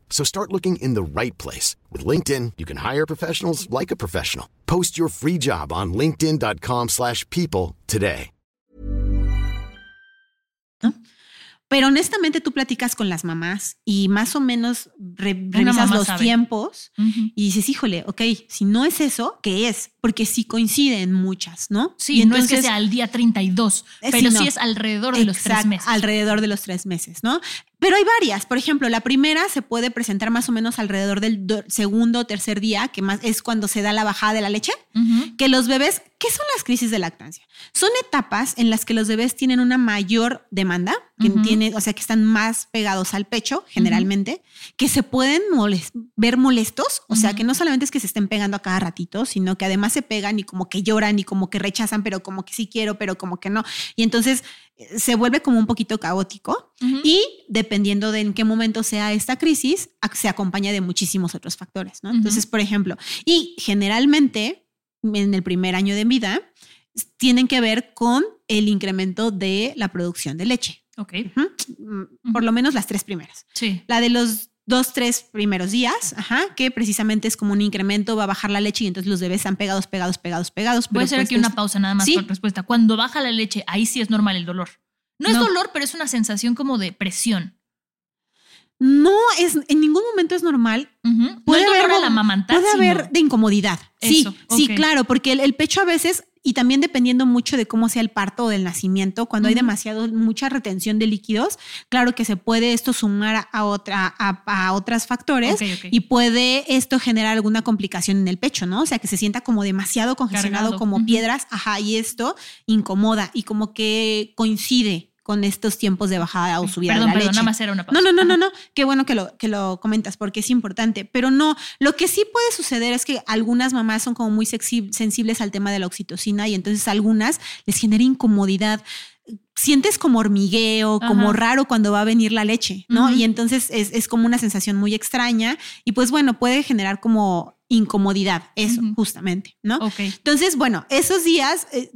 So start looking in the right place. With LinkedIn, you can hire professionals like a professional. Post your free job on linkedin.com slash people today. Pero honestamente tú platicas con las mamás y más o menos re- revisas los sabe. tiempos Ujú. y dices, híjole, ok, si no es eso, ¿qué es? Porque sí coinciden muchas, ¿no? Sí, Y no es que entonces- sea al día 32, Eh, pero sí, sí, es alrededor de los tres meses. Alrededor de los tres meses, ¿no? Pero hay varias. Por ejemplo, la primera se puede presentar más o menos alrededor del do- segundo o tercer día, que más es cuando se da la bajada de la leche. Que los bebés, ¿qué son las crisis de lactancia? Son etapas en las que los bebés tienen una mayor demanda, que tiene, o sea, que están más pegados al pecho, generalmente, que se pueden ver molestos, o sea, que no solamente es que se estén pegando a cada ratito, sino que además se pegan y como que lloran y como que rechazan, pero como que sí quiero, pero como que no. Y entonces se vuelve como un poquito caótico y dependiendo de en qué momento sea esta crisis, se acompaña de muchísimos otros factores, ¿no? Entonces, por ejemplo, y generalmente en el primer año de vida tienen que ver con el incremento de la producción de leche. Ok. Mm, Por lo menos las tres primeras. sí. La de los dos, tres primeros días, ajá, que precisamente es como un incremento, va a bajar la leche y entonces los bebés están pegados, pegados, pegados, pegados. Voy a pero hacer pues aquí una pausa nada más Sí. por respuesta. Cuando baja la leche, ahí sí es normal el dolor. No, es dolor, pero es una sensación como de presión. No, es, en ningún momento es normal. Puede dolor haber mo- amamantar, Puede haber de incomodidad. Sí, sí, claro, porque el, el pecho a veces, y también dependiendo mucho de cómo sea el parto o del nacimiento, cuando hay demasiado, mucha retención de líquidos, claro que se puede esto sumar a, otra, a, a otros factores y puede esto generar alguna complicación en el pecho, ¿no? O sea, que se sienta como demasiado congestionado, Cargado. como piedras, ajá, y esto incomoda y como que coincide con estos tiempos de bajada o subida Perdón, de la perdón, leche. nada más era una pausa. No, no, no, no, Ajá. no. Qué bueno que lo, que lo comentas porque es importante. Pero no, lo que sí puede suceder es que algunas mamás son como muy sensibles al tema de la oxitocina y entonces a algunas les genera incomodidad. Sientes como hormigueo, como raro cuando va a venir la leche, ¿no? Y entonces es, es como una sensación muy extraña y pues bueno, puede generar como incomodidad, eso, justamente, ¿no? Ok. Entonces, bueno, esos días, eh,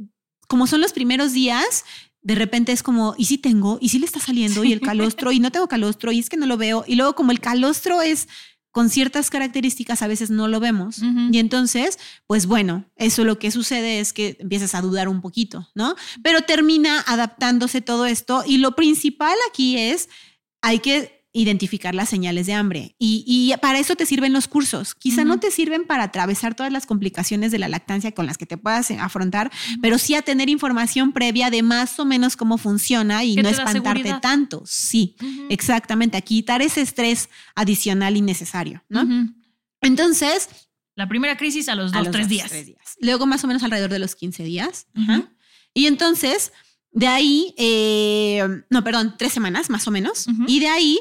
como son los primeros días, de repente es como, ¿y si tengo? ¿Y si le está saliendo? Y el calostro, y no tengo calostro, y es que no lo veo. Y luego, como el calostro es con ciertas características, a veces no lo vemos. Y entonces, pues bueno, eso lo que sucede es que empiezas a dudar un poquito, ¿no? Pero termina adaptándose todo esto. Y lo principal aquí es, hay que identificar las señales de hambre. Y, y para eso te sirven los cursos. Quizá no te sirven para atravesar todas las complicaciones de la lactancia con las que te puedas eh, afrontar, pero sí a tener información previa de más o menos cómo funciona y no espantarte tanto. Sí, exactamente. A quitar ese estrés adicional innecesario, ¿no? Entonces, La primera crisis a los a dos, los tres dos, días. tres días. Luego más o menos alrededor de los 15 días. Y entonces, de ahí, eh, no, perdón, tres semanas más o menos. Y de ahí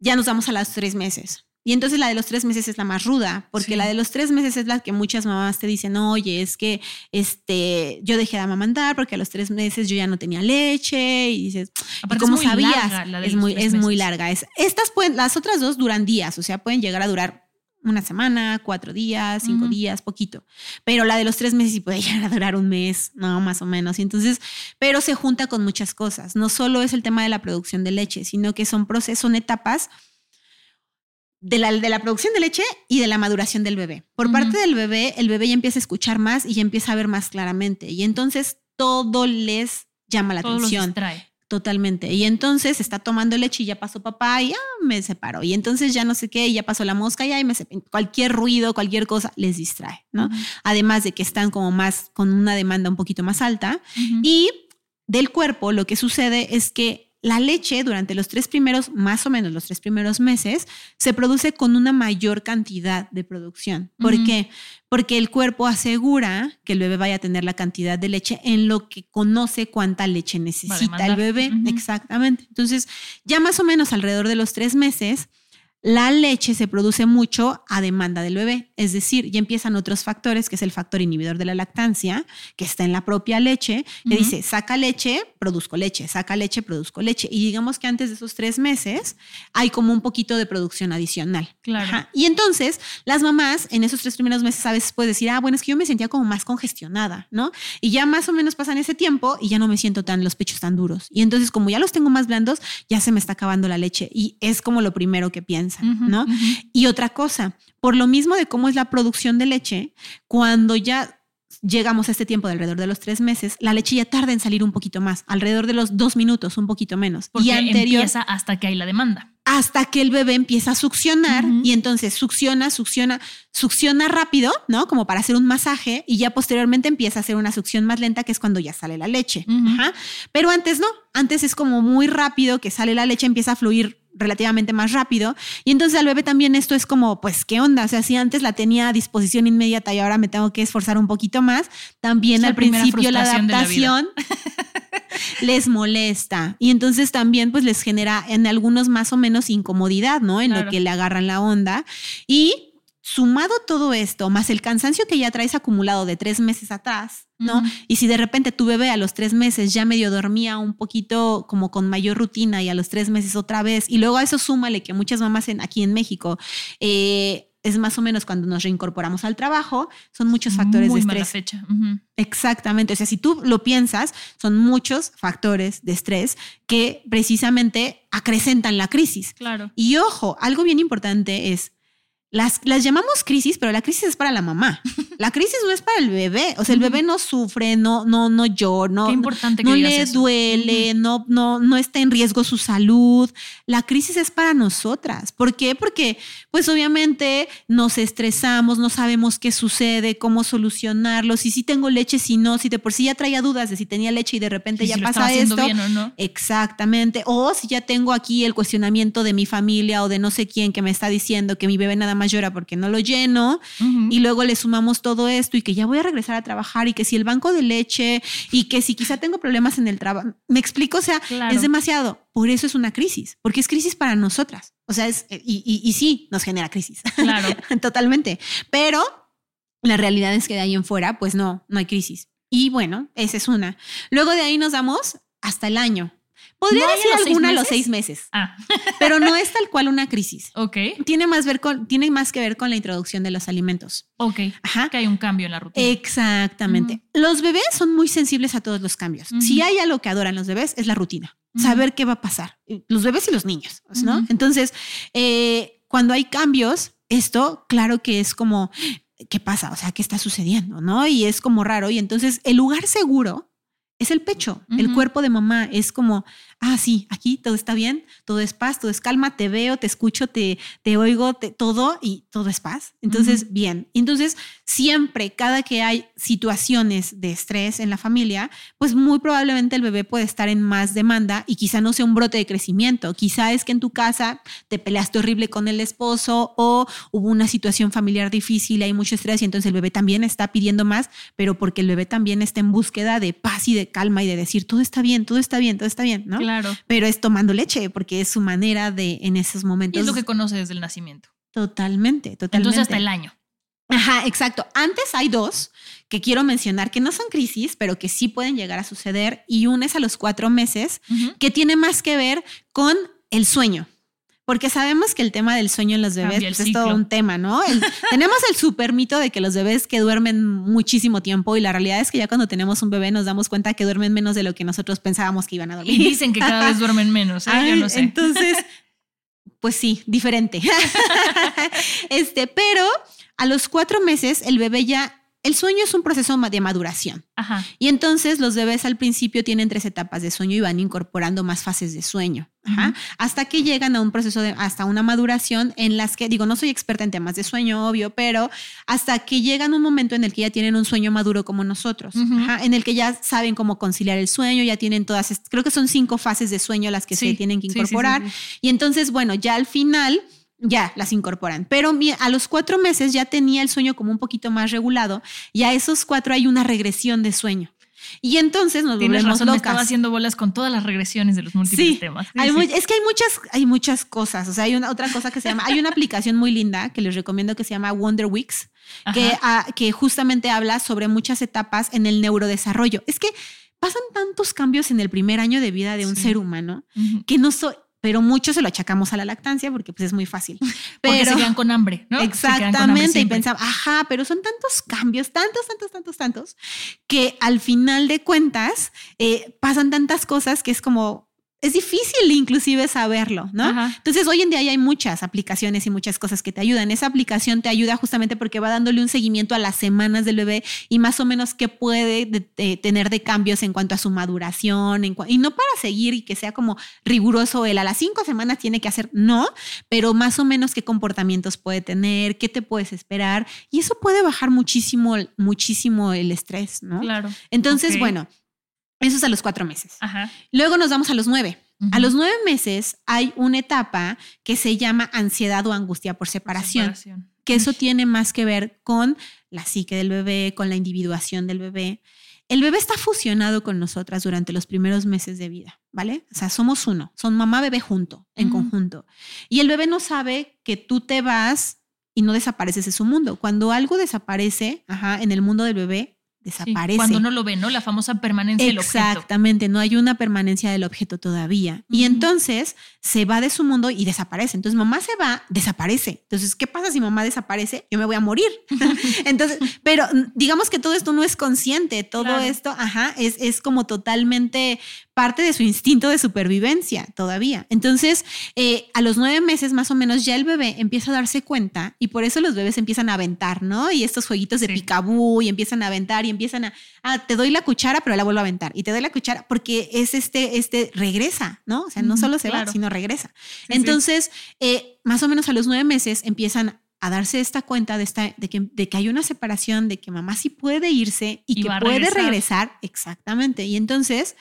ya nos vamos a los tres meses. Y entonces la de los tres meses es la más ruda, porque Sí. la de los tres meses es la que muchas mamás te dicen, oye, es que este, yo dejé de amamantar porque a los tres meses yo ya no tenía leche. Y dices, ¿y cómo es muy sabías? larga la de es muy, es muy larga. Es, estas pueden, las otras dos duran días, o sea, pueden llegar a durar una semana, cuatro días, cinco días, poquito. Pero la de los tres meses sí puede llegar a durar un mes, no, más o menos. Y entonces, pero se junta con muchas cosas. No solo es el tema de la producción de leche, sino que son procesos, son etapas de la, de la producción de leche y de la maduración del bebé. Por parte del bebé, el bebé ya empieza a escuchar más y ya empieza a ver más claramente. Y entonces todo les llama la Todo los atención. distrae. Totalmente. Y entonces está tomando leche y ya pasó papá y ya me separó. Y entonces ya no sé qué, y ya pasó la mosca y ya me separó. Cualquier ruido, cualquier cosa les distrae, ¿no? Además de que están como más con una demanda un poquito más alta. Y del cuerpo lo que sucede es que la leche durante los tres primeros, más o menos los tres primeros meses, se produce con una mayor cantidad de producción. ¿Por qué? Porque el cuerpo asegura que el bebé vaya a tener la cantidad de leche en lo que conoce cuánta leche necesita el bebé. Exactamente. Entonces, ya más o menos alrededor de los tres meses, la leche se produce mucho a demanda del bebé, es decir, ya empiezan otros factores, que es el factor inhibidor de la lactancia, que está en la propia leche, que dice, saca leche, produzco leche, saca leche, produzco leche. Y digamos que antes de esos tres meses hay como un poquito de producción adicional. Claro. Y entonces las mamás en esos tres primeros meses a veces pueden decir, ah, bueno, es que yo me sentía como más congestionada, ¿no? Y ya más o menos pasan ese tiempo y ya no me siento tan los pechos tan duros. Y entonces como ya los tengo más blandos, ya se me está acabando la leche y es como lo primero que ¿no? Y otra cosa, por lo mismo de cómo es la producción de leche, cuando ya llegamos a este tiempo de alrededor de los tres meses, la leche ya tarda en salir un poquito más, alrededor de los dos minutos, un poquito menos. Porque y anterior, empieza hasta que hay la demanda. hasta que el bebé empieza a succionar y entonces succiona, succiona, succiona rápido, ¿no? Como para hacer un masaje y ya posteriormente empieza a hacer una succión más lenta, que es cuando ya sale la leche. Ajá. Pero antes no, antes es como muy rápido que sale la leche, empieza a fluir relativamente más rápido. Y entonces al bebé también esto es como pues qué onda, o sea, si antes la tenía a disposición inmediata y ahora me tengo que esforzar un poquito más, también al principio la adaptación les molesta. Y entonces también pues les genera en algunos más o menos incomodidad, ¿no? En Claro. lo que le agarran la onda. Y sumado todo esto, más el cansancio que ya traes acumulado de tres meses atrás, ¿no? Y si de repente tu bebé a los tres meses ya medio dormía un poquito como con mayor rutina y a los tres meses otra vez, y luego a eso súmale que muchas mamás en, aquí en México, eh, es más o menos cuando nos reincorporamos al trabajo, son muchos factores Muy de mala estrés. fecha. Ujú. Exactamente, o sea, si tú lo piensas, son muchos factores de estrés que precisamente acrecentan la crisis. Claro. Y ojo, algo bien importante es, las, las llamamos crisis, pero la crisis es para la mamá. La crisis no es para el bebé. O sea, el bebé no sufre, no, no, no llora, no, Qué importante que no le eso. duele, no, no, no está en riesgo su salud. La crisis es para nosotras. ¿Por qué? Porque, pues obviamente nos estresamos, no sabemos qué sucede, cómo solucionarlo, si sí tengo leche, si no, si de por sí ya traía dudas de si tenía leche y de repente Sí, ya si pasa esto. bien o no. Exactamente. O si ya tengo aquí el cuestionamiento de mi familia o de no sé quién que me está diciendo que mi bebé nada más llora porque no lo lleno. Y luego le sumamos todo esto y que ya voy a regresar a trabajar y que si el banco de leche y que si quizá tengo problemas en el trabajo. Me explico, o sea, Claro. es demasiado. Por eso es una crisis, porque es crisis para nosotras. O sea, es, y, y, y sí, nos genera crisis. Claro. Totalmente. Pero la realidad es que de ahí en fuera, pues no, no hay crisis. Y bueno, esa es una. Luego de ahí nos damos hasta el año. Podría ¿No a decir alguna a los seis meses, Ah, pero no es tal cual una crisis. ok. Tiene más, ver con, tiene más que ver con la introducción de los alimentos. Ok. Ajá. Que hay un cambio en la rutina. Exactamente. Los bebés son muy sensibles a todos los cambios. Si hay algo que adoran los bebés es la rutina, saber qué va a pasar. Los bebés y los niños, ¿no? Ujú. Entonces, eh, cuando hay cambios, esto claro que es como, ¿qué pasa? O sea, ¿qué está sucediendo? ¿No? Y es como raro. Y entonces el lugar seguro es el pecho, el cuerpo de mamá. Es como, ah, sí, aquí todo está bien, todo es paz, todo es calma, te veo, te escucho, te, te oigo, te, todo y todo es paz. Entonces, bien. Entonces, siempre, cada que hay situaciones de estrés en la familia, pues muy probablemente el bebé puede estar en más demanda y quizá no sea un brote de crecimiento. Quizá es que en tu casa te peleaste horrible con el esposo o hubo una situación familiar difícil, hay mucho estrés y entonces el bebé también está pidiendo más, pero porque el bebé también está en búsqueda de paz y de calma y de decir todo está bien, todo está bien, todo está bien, ¿no? Claro. Pero es tomando leche porque es su manera de en esos Y momentos. es lo que conoce desde el nacimiento. Totalmente, totalmente. Entonces hasta el año. Ajá, exacto. Antes hay dos que quiero mencionar que no son crisis, pero que sí pueden llegar a suceder. Y una es a los cuatro meses, que tiene más que ver con el sueño. Porque sabemos que el tema del sueño en los bebés pues, es todo un tema, ¿no? El- tenemos el super mito de que los bebés que duermen muchísimo tiempo y la realidad es que ya cuando tenemos un bebé nos damos cuenta que duermen menos de lo que nosotros pensábamos que iban a Y dormir. dicen que cada vez duermen menos, ¿eh? Yo no sé. Entonces, pues sí, diferente. este, pero a los cuatro meses el bebé ya, el sueño es un proceso de maduración. Ajá. Y entonces los bebés al principio tienen tres etapas de sueño y van incorporando más fases de sueño. Ajá. Hasta que llegan a un proceso de, hasta una maduración en las que, digo, no soy experta en temas de sueño, obvio, pero hasta que llegan un momento en el que ya tienen un sueño maduro como nosotros. Ajá. en el que ya saben cómo conciliar el sueño, ya tienen todas, creo que son cinco fases de sueño las que Sí, se tienen que incorporar. sí, sí. Y entonces, bueno, ya al final ya las incorporan. Pero a los cuatro meses ya tenía el sueño como un poquito más regulado y a esos cuatro hay una regresión de sueño. Y entonces nos Tienes volvemos razón, me locas. estaba haciendo bolas con todas las regresiones de los múltiples Sí, temas. Sí, hay sí. es que hay muchas, hay muchas cosas. O sea, hay una otra cosa que se llama, hay una aplicación muy linda que les recomiendo que se llama Wonder Weeks, que, justamente habla sobre muchas etapas en el neurodesarrollo. Es que pasan tantos cambios en el primer año de vida de un ser humano que no soy, pero mucho se lo achacamos a la lactancia porque pues es muy fácil. Porque Pero se quedan con hambre, ¿no? Hambre Exactamente, y pensaba, ajá, pero son tantos cambios, tantos, tantos, tantos, tantos, que al final de cuentas eh, pasan tantas cosas que es como, es difícil inclusive saberlo, ¿no? Ajá. Entonces hoy en día ya hay muchas aplicaciones y muchas cosas que te ayudan. Esa aplicación te ayuda justamente porque va dándole un seguimiento a las semanas del bebé y más o menos qué puede de- de tener de cambios en cuanto a su maduración, en y no para seguir y que sea como riguroso el a las cinco semanas tiene que hacer, no, pero más o menos qué comportamientos puede tener, qué te puedes esperar y eso puede bajar muchísimo, muchísimo el estrés, ¿no? Claro. Entonces, bueno, eso es a los cuatro meses. Ajá. Luego nos vamos a los nueve. A los nueve meses hay una etapa que se llama ansiedad o angustia por separación, Separación. que eso tiene más que ver con la psique del bebé, con la individuación del bebé. El bebé está fusionado con nosotras durante los primeros meses de vida, ¿vale? O sea, somos uno, son mamá bebé junto, en conjunto. Y el bebé no sabe que tú te vas y no desapareces de su mundo. Cuando algo desaparece, ajá, en el mundo del bebé, Sí, desaparece. Cuando no lo ven, ¿no? La famosa permanencia del objeto. Exactamente, no hay una permanencia del objeto todavía. Y entonces se va de su mundo y desaparece. Entonces mamá se va, desaparece. Entonces, ¿qué pasa si mamá desaparece? Yo me voy a morir. entonces, pero digamos que todo esto no es consciente, todo Claro. esto, ajá, es, es como totalmente parte de su instinto de supervivencia todavía. Entonces, eh, a los nueve meses más o menos ya el bebé empieza a darse cuenta y por eso los bebés empiezan a aventar, ¿no? Y estos jueguitos de Sí. picabú y empiezan a aventar y empiezan a, ah, te doy la cuchara, pero la vuelvo a aventar y te doy la cuchara porque es este, este regresa, ¿no? O sea, no solo se claro. va, sino regresa. sí. Entonces, eh, más o menos a los nueve meses empiezan a darse esta cuenta de, esta, de, que, de que hay una separación, de que mamá sí puede irse y, Y que puede regresar. regresar. Exactamente. Y entonces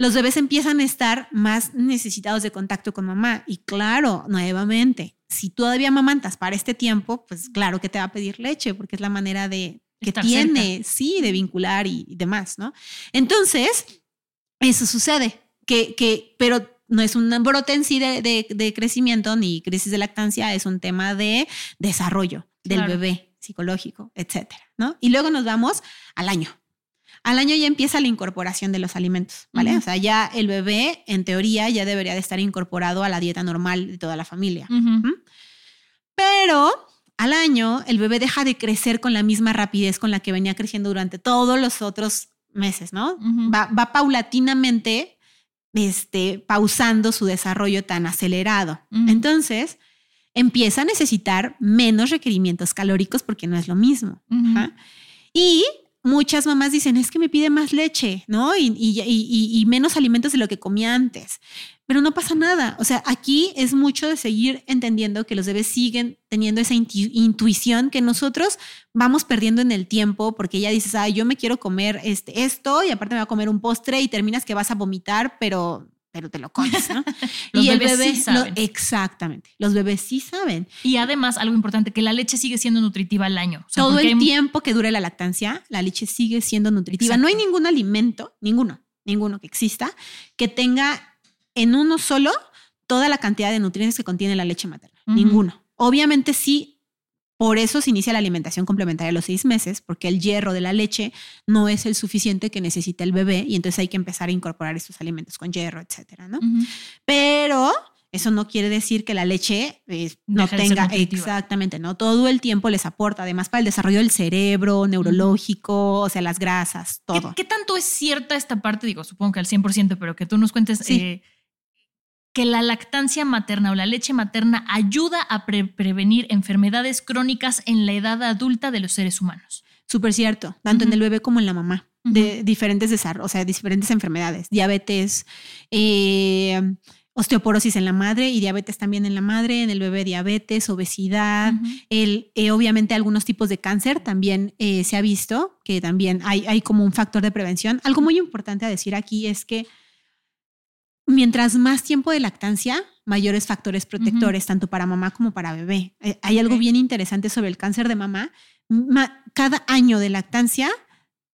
los bebés empiezan a estar más necesitados de contacto con mamá. Y claro, nuevamente, si todavía amamantas para este tiempo, pues claro que te va a pedir leche, porque es la manera de que Estar tiene, sí, de vincular y, y demás, ¿no? Entonces, eso sucede, que, que, pero no es un brote en sí de, de- de crecimiento ni crisis de lactancia, es un tema de desarrollo del Claro. bebé psicológico, etcétera, ¿no? Y luego nos vamos al año. Al año ya empieza la incorporación de los alimentos, ¿vale? O sea, ya el bebé, en teoría, ya debería de estar incorporado a la dieta normal de toda la familia. Pero al año el bebé deja de crecer con la misma rapidez con la que venía creciendo durante todos los otros meses, ¿no? Va, va paulatinamente este, pausando su desarrollo tan acelerado. Entonces, empieza a necesitar menos requerimientos calóricos porque no es lo mismo. Ajá. Y muchas mamás dicen, es que me pide más leche, ¿no? Y, y- y- y menos alimentos de lo que comía antes. Pero no pasa nada. O sea, aquí es mucho de seguir entendiendo que los bebés siguen teniendo esa intu- intuición que nosotros vamos perdiendo en el tiempo porque ya dices, ay, yo me quiero comer este, esto y aparte me voy a comer un postre y terminas que vas a vomitar, pero, pero te lo comes, ¿no? Los y el bebés bebé, sí lo- exactamente, los bebés sí saben. Y además, algo importante, que la leche sigue siendo nutritiva al año. O sea, Todo el hay- tiempo que dure la lactancia, la leche sigue siendo nutritiva. No hay ningún alimento, ninguno, ninguno que exista, que tenga en uno solo toda la cantidad de nutrientes que contiene la leche materna. Ninguno. Obviamente sí, por eso se inicia la alimentación complementaria a los seis meses, porque el hierro de la leche no es el suficiente que necesita el bebé y entonces hay que empezar a incorporar estos alimentos con hierro, etcétera, ¿no? Pero eso no quiere decir que la leche eh, no tenga exactamente, ¿no? Todo el tiempo les aporta, además para el desarrollo del cerebro, neurológico, o sea, las grasas, ¿Qué, todo. qué tanto es cierta esta parte? Digo, supongo que al 100%, pero que tú nos cuentes Sí. eh, que la lactancia materna o la leche materna ayuda a pre- prevenir enfermedades crónicas en la edad adulta de los seres humanos. Súper cierto, tanto en el bebé como en la mamá, de diferentes desarrollos, o sea, diferentes enfermedades, diabetes, eh, osteoporosis en la madre y diabetes también en la madre, en el bebé diabetes, obesidad, el, eh, obviamente algunos tipos de cáncer también eh, se ha visto que también hay, hay como un factor de prevención. Algo muy importante a decir aquí es que mientras más tiempo de lactancia, mayores factores protectores, tanto para mamá como para bebé. Eh, hay algo bien interesante sobre el cáncer de mamá. Ma- cada año de lactancia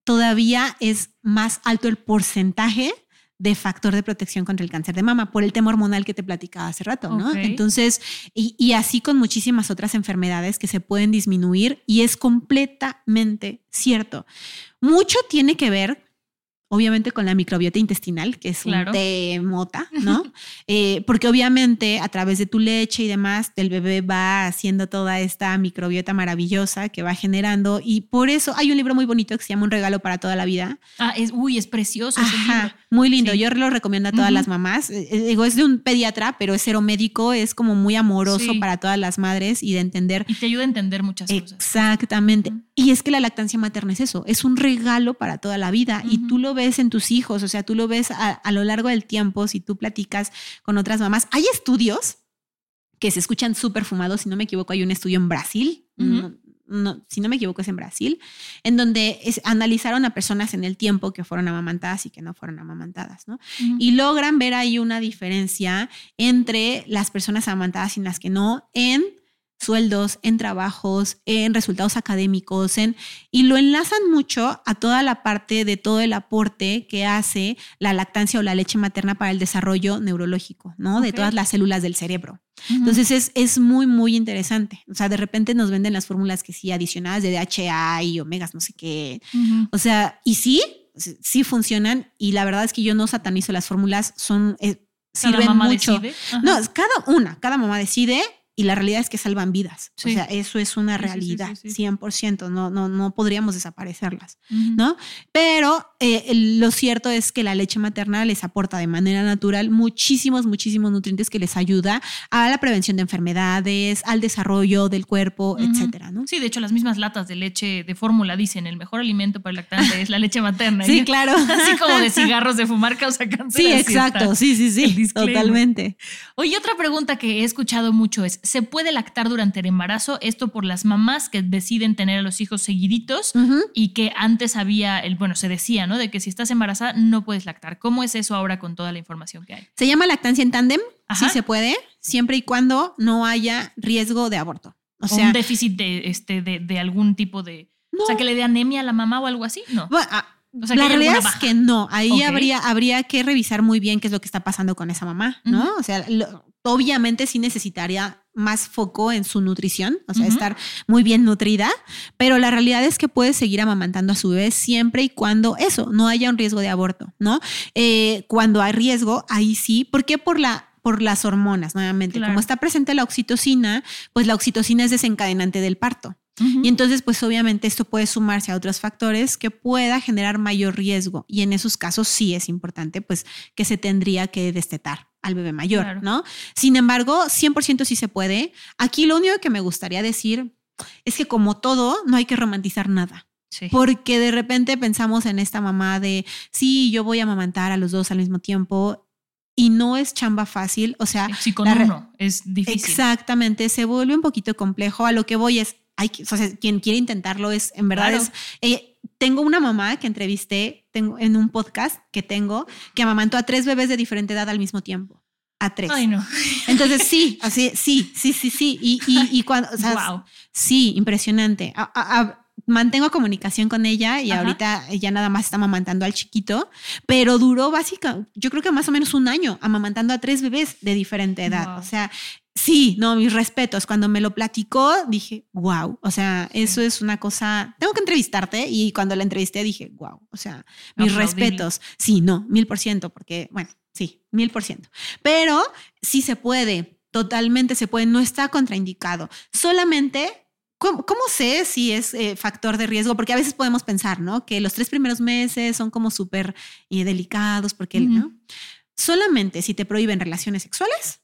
todavía es más alto el porcentaje de factor de protección contra el cáncer de mama por el tema hormonal que te platicaba hace rato, ¿no? Entonces, y, y así con muchísimas otras enfermedades que se pueden disminuir y es completamente cierto. Mucho tiene que ver, obviamente, con la microbiota intestinal, que es Claro. un té mota, ¿no? Eh, porque obviamente a través de tu leche y demás, el bebé va haciendo toda esta microbiota maravillosa que va generando y por eso hay un libro muy bonito que se llama Un regalo para toda la vida. Ah, es, uy, es precioso ese libro. muy lindo. Sí. Yo lo recomiendo a todas las mamás. Eh, eh, Digo, es de un pediatra, pero es cero médico, es como muy amoroso Sí. para todas las madres y de entender Y te ayuda a entender muchas cosas. Exactamente. Y es que la lactancia materna es eso, es un regalo para toda la vida y tú lo ves en tus hijos, o sea, tú lo ves a, a lo largo del tiempo, si tú platicas con otras mamás. Hay estudios que se escuchan súper fumados, si no me equivoco, hay un estudio en Brasil, no, si no me equivoco es en Brasil, en donde es- analizaron a personas en el tiempo que fueron amamantadas y que no fueron amamantadas, ¿no? Y logran ver ahí una diferencia entre las personas amamantadas y las que no en sueldos, en trabajos, en resultados académicos, en y lo enlazan mucho a toda la parte de todo el aporte que hace la lactancia o la leche materna para el desarrollo neurológico, ¿no? De todas las células del cerebro. Entonces es, es muy, muy interesante. O sea, de repente nos venden las fórmulas que sí, adicionadas de DHA y omegas, no sé qué, o sea, y sí, sí- funcionan y la verdad es que yo no satanizo las fórmulas, son eh, Cada sirven mamá mucho. decide. No, cada una, cada mamá decide y la realidad es que salvan vidas. Sí. O sea, eso es una realidad, sí, sí. 100%, no, no, no podríamos desaparecerlas. ¿no? Pero eh, lo cierto es que la leche materna les aporta de manera natural muchísimos, muchísimos nutrientes que les ayuda a la prevención de enfermedades, al desarrollo del cuerpo, etcétera, ¿no? Sí, de hecho, las mismas latas de leche de fórmula dicen el mejor alimento para el lactante es la leche materna. Sí, claro. Así como de cigarros de fumar causa cáncer. Sí, exacto, sí, sí, sí, totalmente. Oye, otra pregunta que he escuchado mucho es, ¿se puede lactar durante el embarazo? Esto por las mamás que deciden tener a los hijos seguiditos y que antes había, el, bueno, se decía, ¿no? De que si estás embarazada no puedes lactar. ¿Cómo es eso ahora con toda la información que hay? Se llama lactancia en tándem, sí se puede, siempre y cuando no haya riesgo de aborto. O O sea, un déficit de, este, de, de algún tipo de... O No. sea, que le dé anemia a la mamá o algo así. No. bueno, ah, O sea, la realidad es que no, ahí habría, habría que revisar muy bien qué es lo que está pasando con esa mamá, ¿no? O sea, lo- obviamente sí necesitaría más foco en su nutrición, o sea, estar muy bien nutrida, pero la realidad es que puede seguir amamantando a su bebé siempre y cuando eso, no haya un riesgo de aborto, ¿no? Eh, cuando hay riesgo, ahí sí, ¿por qué? Por la por las hormonas, nuevamente. Claro. Como está presente la oxitocina, pues la oxitocina es desencadenante del parto. Y entonces, pues obviamente esto puede sumarse a otros factores que pueda generar mayor riesgo. Y en esos casos sí es importante, pues, que se tendría que destetar al bebé mayor, Claro. ¿no? Sin embargo, 100% sí se puede. Aquí lo único que me gustaría decir es que como todo, no hay que romantizar nada. Sí. Porque de repente pensamos en esta mamá de, sí, yo voy a amamantar a los dos al mismo tiempo. Y no es chamba fácil. O sea, Si con uno es difícil. Exactamente, se vuelve un poquito complejo. A lo que voy es, hay o sea, quien quiere intentarlo es, en verdad Claro. es, eh, tengo una mamá que entrevisté tengo, en un podcast que tengo que amamantó a tres bebés de diferente edad al mismo tiempo. A tres. Ay, no. Entonces sí, así, sí, sí, sí, sí. Y, y, y cuando, o sea, wow. sí, impresionante. A- a- a- mantengo comunicación con ella y Ajá. ahorita ya nada más está amamantando al chiquito, pero duró básicamente, yo creo que más o menos un año amamantando a tres bebés de diferente edad. Wow. O sea, Sí, no, mis respetos. Cuando me lo platicó, dije, wow, o sea, eso es una cosa, tengo que entrevistarte y cuando la entrevisté dije, wow, o sea, mis respetos. Sí, no, mil por ciento, porque, bueno, sí, mil por ciento. Pero sí se puede, totalmente se puede, no está contraindicado. Solamente... ¿Cómo, cómo sé si es eh, factor de riesgo? Porque a veces podemos pensar, ¿no? Que los tres primeros meses son como súper eh, delicados, porque. ¿no? Solamente si te prohíben relaciones sexuales,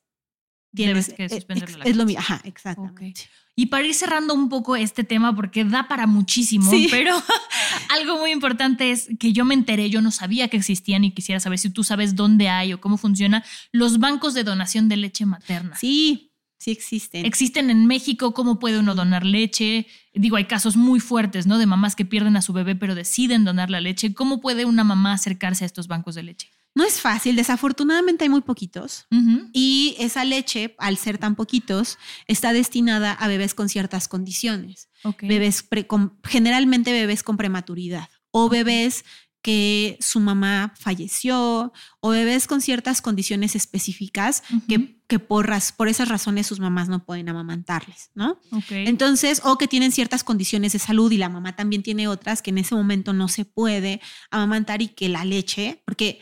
tienes, Debes que eh, suspender la es lo mismo. Ajá, exactamente. Y para ir cerrando un poco este tema, porque da para muchísimo, Sí. pero algo muy importante es que yo me enteré, yo no sabía que existían y quisiera saber si tú sabes dónde hay o cómo funciona los bancos de donación de leche materna. Sí, sí existen. Existen en México, ¿cómo puede uno donar leche? Digo, hay casos muy fuertes, ¿no? De mamás que pierden a su bebé pero deciden donar la leche. ¿Cómo puede una mamá acercarse a estos bancos de leche? no es fácil, desafortunadamente hay muy poquitos. Y esa leche, al ser tan poquitos, está destinada a bebés con ciertas condiciones. Ok. Bebés pre- con- generalmente bebés con prematuridad o bebés que su mamá falleció o bebés con ciertas condiciones específicas que, que por, raz- por esas razones sus mamás no pueden amamantarles, ¿no? Entonces, o que tienen ciertas condiciones de salud y la mamá también tiene otras que en ese momento no se puede amamantar y que la leche, porque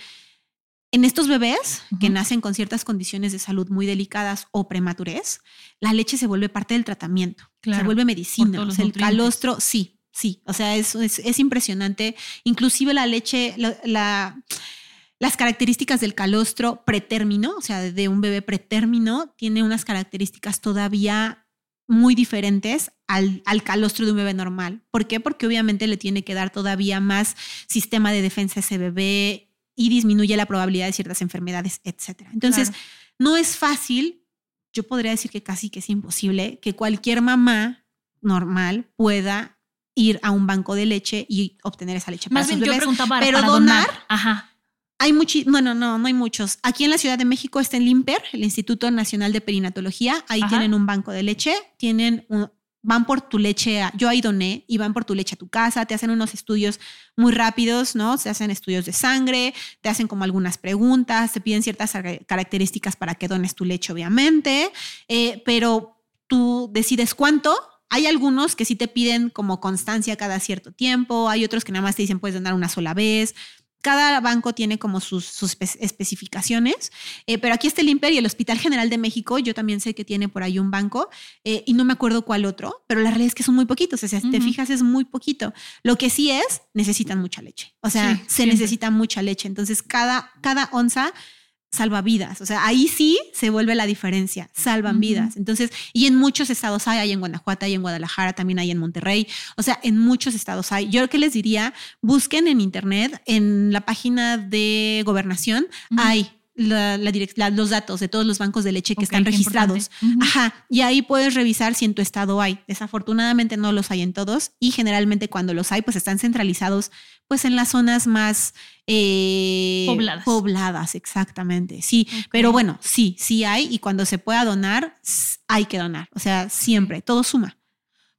en estos bebés que nacen con ciertas condiciones de salud muy delicadas o prematurez, la leche se vuelve parte del tratamiento, se vuelve medicina, o sea, el calostro, sí, sí, o sea, es, es, es impresionante. Inclusive la leche, la- la, las características del calostro pretérmino, o sea, de un bebé pretérmino, tiene unas características todavía muy diferentes al, al calostro de un bebé normal. ¿Por qué? Porque obviamente le tiene que dar todavía más sistema de defensa a ese bebé y disminuye la probabilidad de ciertas enfermedades, etc. Entonces, Claro. no es fácil, yo podría decir que casi que es imposible, que cualquier mamá normal pueda ir a un banco de leche y obtener esa leche para Más sus bien yo bebés. preguntaba para, Pero para donar, Ajá. hay muchos, bueno, no, no hay muchos. Aquí en la Ciudad de México está el INPER, el Instituto Nacional de Perinatología. Ahí Ajá. tienen un banco de leche, tienen un- van por tu leche, a- yo ahí doné, y van por tu leche a tu casa, te hacen unos estudios muy rápidos, ¿no? Se hacen estudios de sangre, te hacen como algunas preguntas, te piden ciertas ar- características para que dones tu leche, obviamente, eh, pero tú decides cuánto. Hay algunos que sí te piden como constancia cada cierto tiempo, hay otros que nada más te dicen puedes donar una sola vez cada banco tiene como sus, sus espe- especificaciones, eh, pero aquí está el IMPER y el Hospital General de México, yo también sé que tiene por ahí un banco eh, y no me acuerdo cuál otro, pero la realidad es que son muy poquitos, o sea, si te Ujú. fijas es muy poquito. Lo que sí es, necesitan mucha leche, o sea, Sí, se siempre. necesita mucha leche, entonces cada, cada onza salva vidas, o sea, ahí sí se vuelve la diferencia, salvan vidas. Entonces, y en muchos estados hay, hay en Guanajuato, hay en Guadalajara, también hay en Monterrey, o sea, en muchos estados hay. Yo lo que les diría, busquen en internet, en la página de gobernación, hay la, la los datos de todos los bancos de leche que están registrados. Ajá, y ahí puedes revisar si en tu estado hay. Desafortunadamente no los hay en todos y generalmente cuando los hay, pues están centralizados pues en las zonas más eh, Pobladas. pobladas, exactamente. Sí, pero bueno, sí, sí hay y cuando se pueda donar, hay que donar. O sea, siempre, todo suma.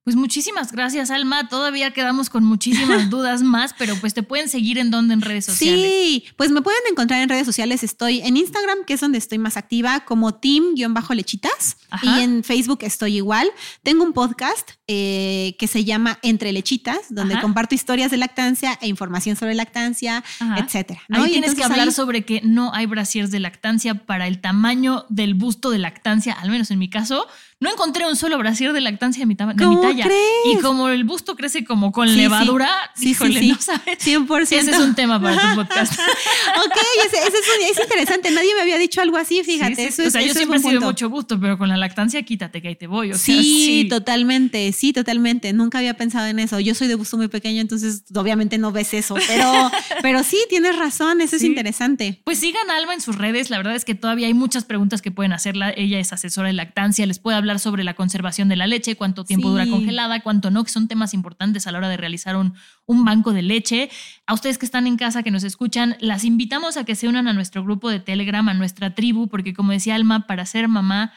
Pues muchísimas gracias, Alma. Todavía quedamos con muchísimas dudas más, pero pues te pueden seguir en donde en redes sociales. Sí, pues me pueden encontrar en redes sociales. Estoy en Instagram, que es donde estoy más activa, como team-lechitas. Y en Facebook estoy igual. Tengo un podcast eh, que se llama Entre Lechitas, donde Ajá. comparto historias de lactancia e información sobre lactancia, Ajá. etcétera. ¿no? Ahí Y tienes que hablar ahí- sobre que no hay brasiers de lactancia para el tamaño del busto de lactancia, al menos en mi caso. No encontré un solo brasier de lactancia de mi, de mi ¿Cómo talla. crees? Y como el busto crece como con Sí, sí. levadura, Sí, sí, híjole, sí. no sabes. 100%. Ese es un tema para tu podcast. ok, ese, ese es, interesante. Nadie me había dicho algo así, fíjate. Sí, sí, Eso o es, sea, yo eso siempre he sido mucho gusto, pero con la lactancia quítate que ahí te voy. O sea, Sí, sí. totalmente, sí, totalmente. Nunca había pensado en eso. Yo soy de gusto muy pequeño, entonces obviamente no ves eso, pero, pero sí, tienes razón, eso es Sí. interesante. Pues sigan Alma en sus redes. La verdad es que todavía hay muchas preguntas que pueden hacerla. Ella es asesora de lactancia. Les puede hablar sobre la conservación de la leche, cuánto tiempo Sí. dura congelada, cuánto no, que son temas importantes a la hora de realizar un, un banco de leche. A ustedes que están en casa, que nos escuchan, las invitamos a que se unan a nuestro grupo de Telegram, a nuestra tribu, porque como decía Alma, para ser mamá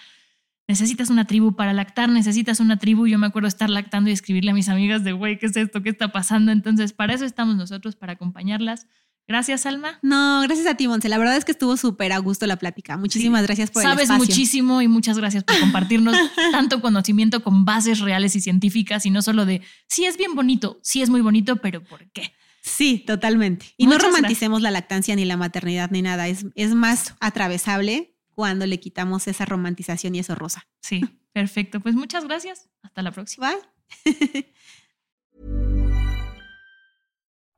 necesitas una tribu, para lactar necesitas una tribu. Yo me acuerdo estar lactando y escribirle a mis amigas de, güey, ¿qué es esto? ¿Qué está pasando? Entonces, para eso estamos nosotros, para acompañarlas. Gracias, Alma. No, gracias a ti, Monse. La verdad es que estuvo súper a gusto la plática. Muchísimas Sí. gracias por el Sabes espacio. muchísimo y muchas gracias por compartirnos tanto conocimiento con bases reales y científicas y no solo de sí es bien bonito, sí es muy bonito, pero ¿por qué? Sí, totalmente. Y Muchas no romanticemos la lactancia ni la maternidad ni nada. Es, es más atravesable cuando le quitamos esa romantización y eso rosa. Sí, perfecto. Pues muchas gracias. Hasta la próxima. Bye.